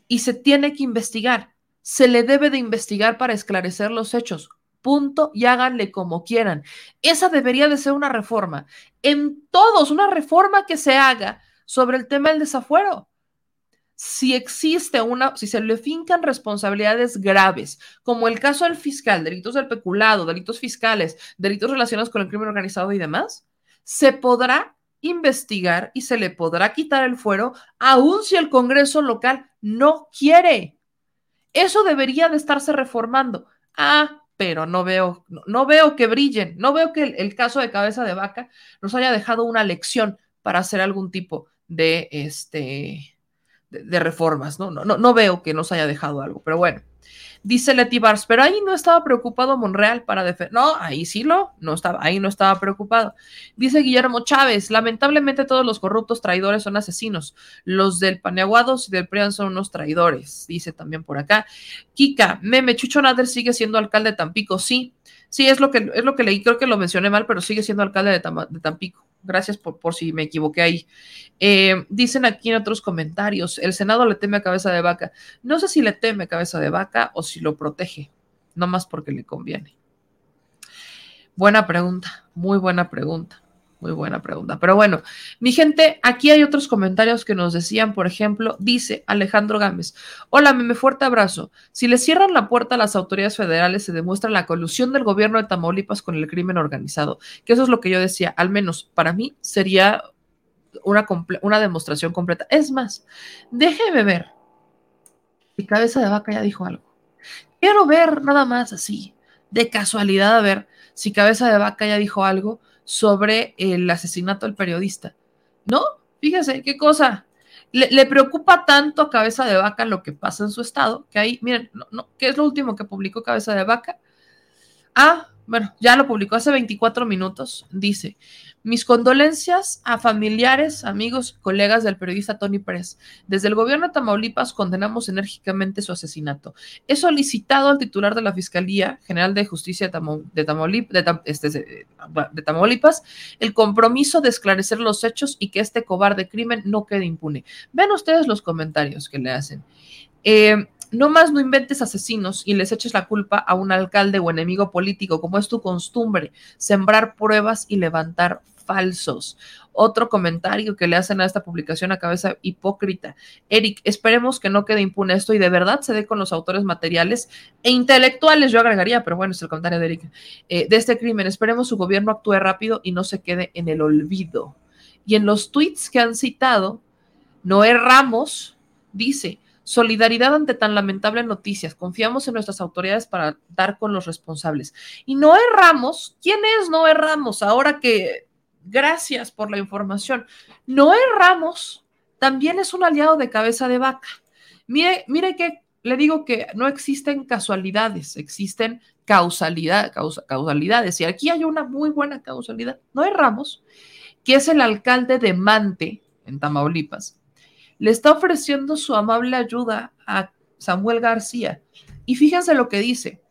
y se tiene que investigar. Se le debe de investigar para esclarecer los hechos. Punto y háganle como quieran. Esa debería de ser una reforma. En todos, una reforma que se haga sobre el tema del desafuero si existe una, si se le fincan responsabilidades graves, como el caso del fiscal, delitos del peculado, delitos fiscales, delitos relacionados con el crimen organizado y demás, se podrá investigar y se le podrá quitar el fuero, aun si el Congreso local no quiere. Eso debería de estarse reformando. Ah, pero no veo, no, veo que brillen, no veo que el, el, caso de cabeza de vaca nos haya dejado una lección para hacer algún tipo de este de, reformas, ¿no? ¿no? No, no veo que nos haya dejado algo, pero bueno. Dice Leti Bars, pero ahí no estaba preocupado Monreal para defender. No, ahí sí lo, no estaba, ahí no estaba preocupado. Dice Guillermo Chávez, lamentablemente todos los corruptos traidores son asesinos. Los del Paneaguados y del PRIAN son unos traidores, dice también por acá. Kika, meme, Chucho Nader sigue siendo alcalde de Tampico, sí. Sí, es lo que, es lo que leí, creo que lo mencioné mal, pero sigue siendo alcalde de Tampico. Gracias por, por si me equivoqué ahí. Eh, dicen aquí en otros comentarios, el Senado le teme a cabeza de vaca. No sé si le teme a cabeza de vaca o si lo protege, no más porque le conviene. Buena pregunta, muy buena pregunta. Muy buena pregunta. Pero bueno, mi gente, aquí hay otros comentarios que nos decían, por ejemplo, dice Alejandro Gámez, hola, me fuerte abrazo. Si le cierran la puerta a las autoridades federales, se demuestra la colusión del gobierno de Tamaulipas con el crimen organizado. Que eso es lo que yo decía, al menos para mí sería una, una demostración completa. Es más, déjeme ver. Mi cabeza de vaca ya dijo algo. Quiero ver nada más así, de casualidad, a ver si cabeza de vaca ya dijo algo sobre el asesinato del periodista. ¿No? Fíjese, qué cosa. Le, preocupa tanto a Cabeza de Vaca lo que pasa en su estado, que ahí, miren, no, no, ¿qué es lo último que publicó Cabeza de Vaca? Ah, bueno, ya lo publicó hace 24 minutos. Dice, mis condolencias a familiares, amigos, colegas del periodista Tony Pérez. Desde el gobierno de Tamaulipas condenamos enérgicamente su asesinato. He solicitado al titular de la Fiscalía General de Justicia de, este, de, Tamaulipas el compromiso de esclarecer los hechos y que este cobarde crimen no quede impune. Vean ustedes los comentarios que le hacen. Eh, no más no inventes asesinos y les eches la culpa a un alcalde o enemigo político, como es tu costumbre, sembrar pruebas y levantar falsos. Otro comentario que le hacen a esta publicación a cabeza hipócrita. Eric, esperemos que no quede impune esto y de verdad se dé con los autores materiales e intelectuales, yo agregaría, pero bueno, es el comentario de Eric, eh, de este crimen. Esperemos su gobierno actúe rápido y no se quede en el olvido. Y en los tweets que han citado, Noé Ramos dice, Solidaridad ante tan lamentable noticias. Confiamos en nuestras autoridades para dar con los responsables. Y no erramos. ¿Quién es No erramos? Ahora que, gracias por la información. No erramos. también es un aliado de cabeza de vaca. Mire, mire que le digo que no existen casualidades, existen causalidad, causalidades. Y aquí hay una muy buena causalidad. No erramos, que es el alcalde de Mante, en Tamaulipas, le está ofreciendo su amable ayuda a Samuel García. Y fíjense lo que dice.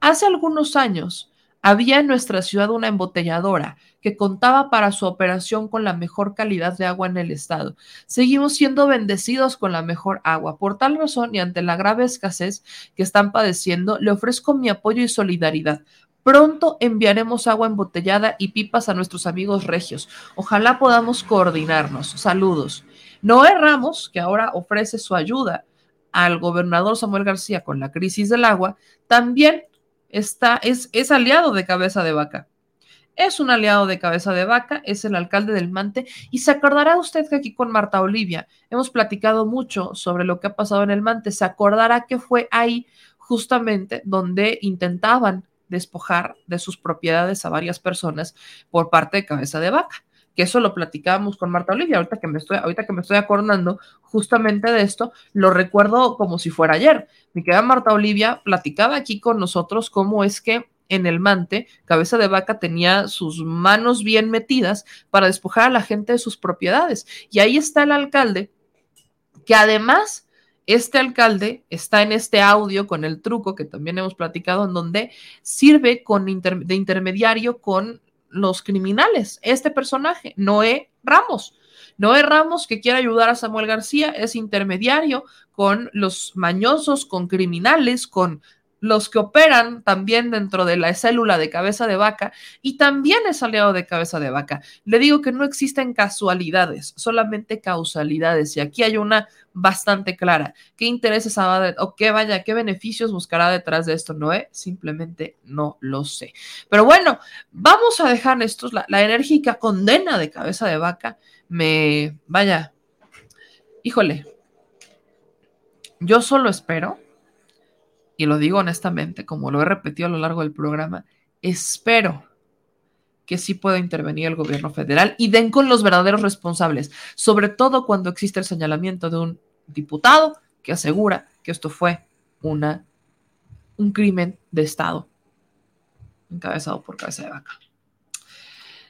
Hace algunos años había en nuestra ciudad una embotelladora que contaba para su operación con la mejor calidad de agua en el estado. Seguimos siendo bendecidos con la mejor agua. Por tal razón y ante la grave escasez que están padeciendo, le ofrezco mi apoyo y solidaridad. Pronto enviaremos agua embotellada y pipas a nuestros amigos regios. Ojalá podamos coordinarnos. Saludos. Noé Ramos, que ahora ofrece su ayuda al gobernador Samuel García con la crisis del agua, también está, es, es aliado de Cabeza de Vaca. Es un aliado de Cabeza de Vaca, es el alcalde del Mante. Y se acordará usted que aquí con Marta Olivia hemos platicado mucho sobre lo que ha pasado en el Mante. Se acordará que fue ahí justamente donde intentaban despojar de sus propiedades a varias personas por parte de Cabeza de Vaca que eso lo platicábamos con Marta Olivia, ahorita que me estoy, ahorita que me estoy acordando justamente de esto, lo recuerdo como si fuera ayer. Mi querida Marta Olivia platicaba aquí con nosotros cómo es que en el mante, cabeza de vaca tenía sus manos bien metidas para despojar a la gente de sus propiedades. Y ahí está el alcalde, que además este alcalde está en este audio con el truco que también hemos platicado, en donde sirve con de intermediario con los criminales, este personaje, Noé Ramos. Noé Ramos, que quiere ayudar a Samuel García, es intermediario con los mañosos, con criminales, con los que operan también dentro de la célula de cabeza de vaca y también es aliado de cabeza de vaca. Le digo que no existen casualidades, solamente causalidades y aquí hay una bastante clara. ¿Qué intereses o qué vaya, qué beneficios buscará detrás de esto Noé? Simplemente no lo sé. Pero bueno, vamos a dejar esto, la, la enérgica condena de cabeza de vaca me, vaya, híjole, yo solo espero y lo digo honestamente, como lo he repetido a lo largo del programa, espero que sí pueda intervenir el gobierno federal y den con los verdaderos responsables, sobre todo cuando existe el señalamiento de un diputado que asegura que esto fue una, un crimen de Estado encabezado por cabeza de vaca.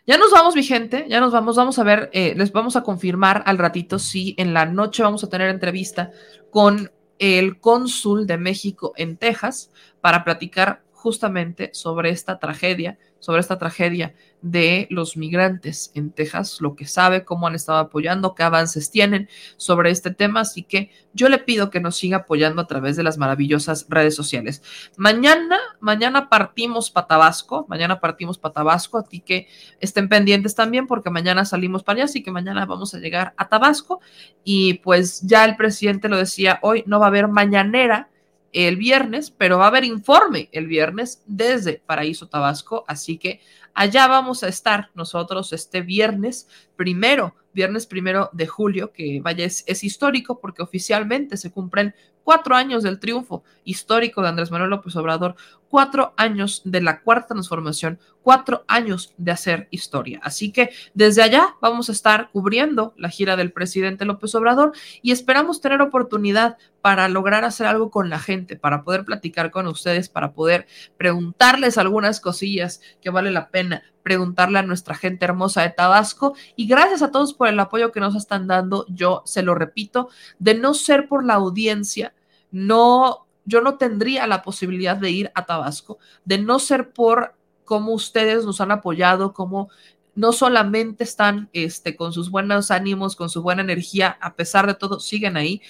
Ya nos vamos, mi gente, ya nos vamos. Vamos a ver, eh, les vamos a confirmar al ratito si en la noche vamos a tener entrevista con el cónsul de México en Texas para platicar justamente sobre esta tragedia, sobre esta tragedia de los migrantes en Texas, lo que sabe, cómo han estado apoyando, qué avances tienen sobre este tema. Así que yo le pido que nos siga apoyando a través de las maravillosas redes sociales. Mañana, mañana partimos para Tabasco, mañana partimos para Tabasco, así que estén pendientes también porque mañana salimos para allá, así que mañana vamos a llegar a Tabasco y pues ya el presidente lo decía, hoy no va a haber mañanera el viernes, pero va a haber informe el viernes desde Paraíso Tabasco, así que allá vamos a estar nosotros este viernes primero, viernes primero de julio, que vaya, es, histórico porque oficialmente se cumplen cuatro años del triunfo histórico de Andrés Manuel López Obrador, cuatro años de la cuarta transformación, cuatro años de hacer historia. Así que desde allá vamos a estar cubriendo la gira del presidente López Obrador y esperamos tener oportunidad para lograr hacer algo con la gente, para poder platicar con ustedes, para poder preguntarles algunas cosillas que vale la pena preguntarle a nuestra gente hermosa de Tabasco. Y gracias a todos por el apoyo que nos están dando. Yo se lo repito, de no ser por la audiencia, no, yo no tendría la posibilidad de ir a Tabasco, de no ser por cómo ustedes nos han apoyado, cómo no solamente están este, con sus buenos ánimos, con su buena energía, a pesar de todo, siguen ahí.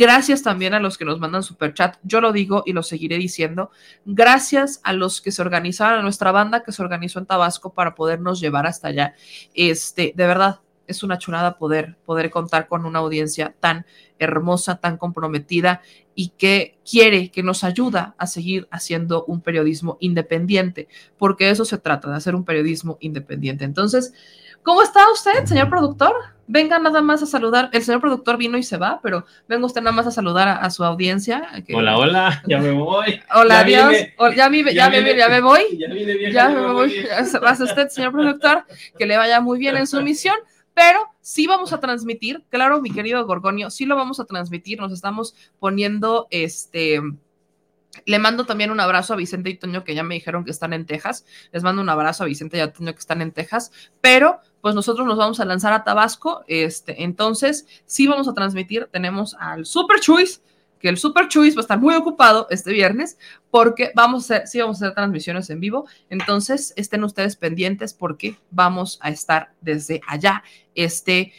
Gracias también a los que nos mandan super chat. Yo lo digo y lo seguiré diciendo. Gracias a los que se organizaron, a nuestra banda que se organizó en Tabasco para podernos llevar hasta allá. Este, de verdad, es una chulada poder, poder contar con una audiencia tan hermosa, tan comprometida y que quiere, que nos ayuda a seguir haciendo un periodismo independiente, porque eso se trata, de hacer un periodismo independiente. Entonces, ¿cómo está usted, señor productor? Venga nada más a saludar. El señor productor vino y se va, pero venga usted nada más a saludar a, su audiencia. Hola, hola, ya me voy. Hola, adiós. ya, me, ya, me, ya me voy. Ya, me voy. Va a usted, señor productor, que le vaya muy bien en su misión pero sí vamos a transmitir, claro, mi querido Gorgonio, sí lo vamos a transmitir, nos estamos poniendo este... Le mando también un abrazo a Vicente y Toño, que ya me dijeron que están en Texas. Les mando un abrazo a Vicente y a Toño, que están en Texas. Pero, pues nosotros nos vamos a lanzar a Tabasco. Este, entonces, sí vamos a transmitir. Tenemos al Super Choice, que el Super Choice va a estar muy ocupado este viernes porque vamos a sí vamos a hacer transmisiones en vivo. Entonces, estén ustedes pendientes porque vamos a estar desde allá este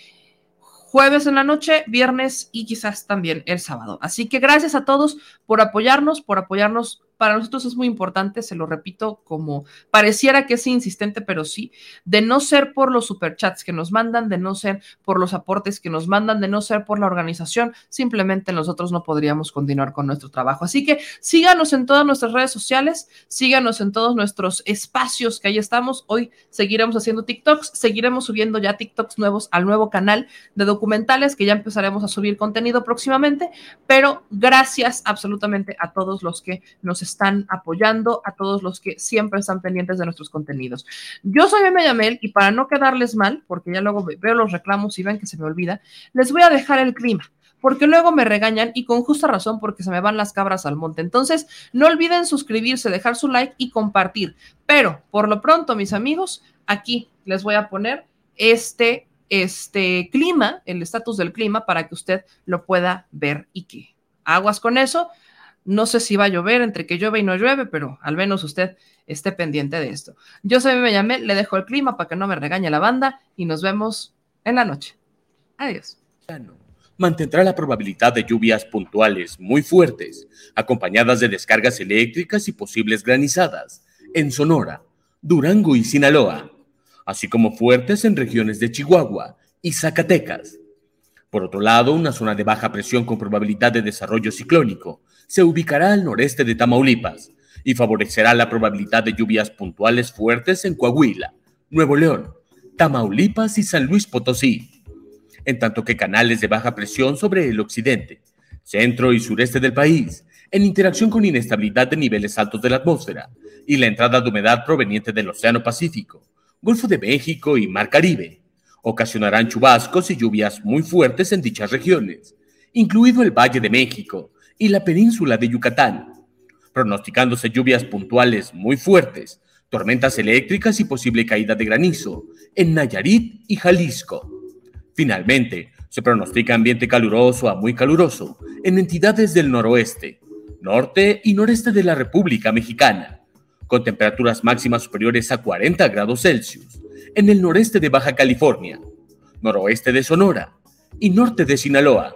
jueves en la noche, viernes y quizás también el sábado. Así que gracias a todos por apoyarnos, por apoyarnos para nosotros es muy importante, se lo repito, como pareciera que es insistente, pero sí, de no ser por los superchats que nos mandan, de no ser por los aportes que nos mandan, de no ser por la organización, simplemente nosotros no podríamos continuar con nuestro trabajo. Así que síganos en todas nuestras redes sociales, síganos en todos nuestros espacios que ahí estamos. Hoy seguiremos haciendo TikToks, seguiremos subiendo ya TikToks nuevos al nuevo canal de documentales que ya empezaremos a subir contenido próximamente, pero gracias absolutamente a todos los que nos están apoyando, a todos los que siempre están pendientes de nuestros contenidos. Yo soy Meme Yamel y para no quedarles mal, porque ya luego veo los reclamos y ven que se me olvida, les voy a dejar el clima porque luego me regañan y con justa razón porque se me van las cabras al monte. Entonces, no olviden suscribirse, dejar su like y compartir. Pero, por lo pronto, mis amigos, aquí les voy a poner este, este clima, el estatus del clima, para que usted lo pueda ver y que aguas con eso. No sé si va a llover, entre que llueve y no llueve, pero al menos usted esté pendiente de esto. Yo soy me llamé, le dejo el clima para que no me regañe la banda y nos vemos en la noche. Adiós. Mantendrá la probabilidad de lluvias puntuales muy fuertes, acompañadas de descargas eléctricas y posibles granizadas en Sonora, Durango y Sinaloa, así como fuertes en regiones de Chihuahua y Zacatecas. Por otro lado, una zona de baja presión con probabilidad de desarrollo ciclónico se ubicará al noreste de Tamaulipas y favorecerá la probabilidad de lluvias puntuales fuertes en Coahuila, Nuevo León, Tamaulipas y San Luis Potosí, en tanto que canales de baja presión sobre el occidente, centro y sureste del país, en interacción con inestabilidad de niveles altos de la atmósfera y la entrada de humedad proveniente del Océano Pacífico, Golfo de México y Mar Caribe, ocasionarán chubascos y lluvias muy fuertes en dichas regiones, incluido el Valle de México, y la península de Yucatán, pronosticándose lluvias puntuales muy fuertes, tormentas eléctricas y posible caída de granizo en Nayarit y Jalisco. Finalmente, se pronostica ambiente caluroso a muy caluroso en entidades del noroeste, norte y noreste de la República Mexicana, con temperaturas máximas superiores a 40 grados Celsius en el noreste de Baja California, noroeste de Sonora y norte de Sinaloa.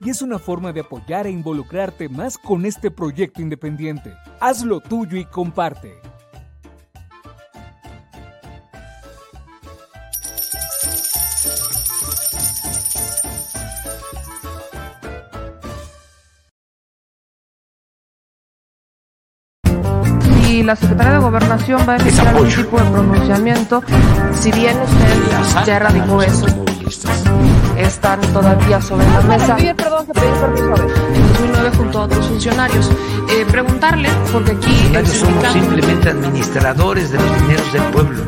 y es una forma de apoyar e involucrarte más con este proyecto independiente. Hazlo tuyo y comparte. Y la Secretaría de Gobernación va a emitir algún tipo de pronunciamiento, si bien usted ya erradicó eso están todavía sobre la mesa. En 2009 junto a otros funcionarios. Eh, preguntarle, porque aquí... somos simplemente administradores de los dineros del pueblo.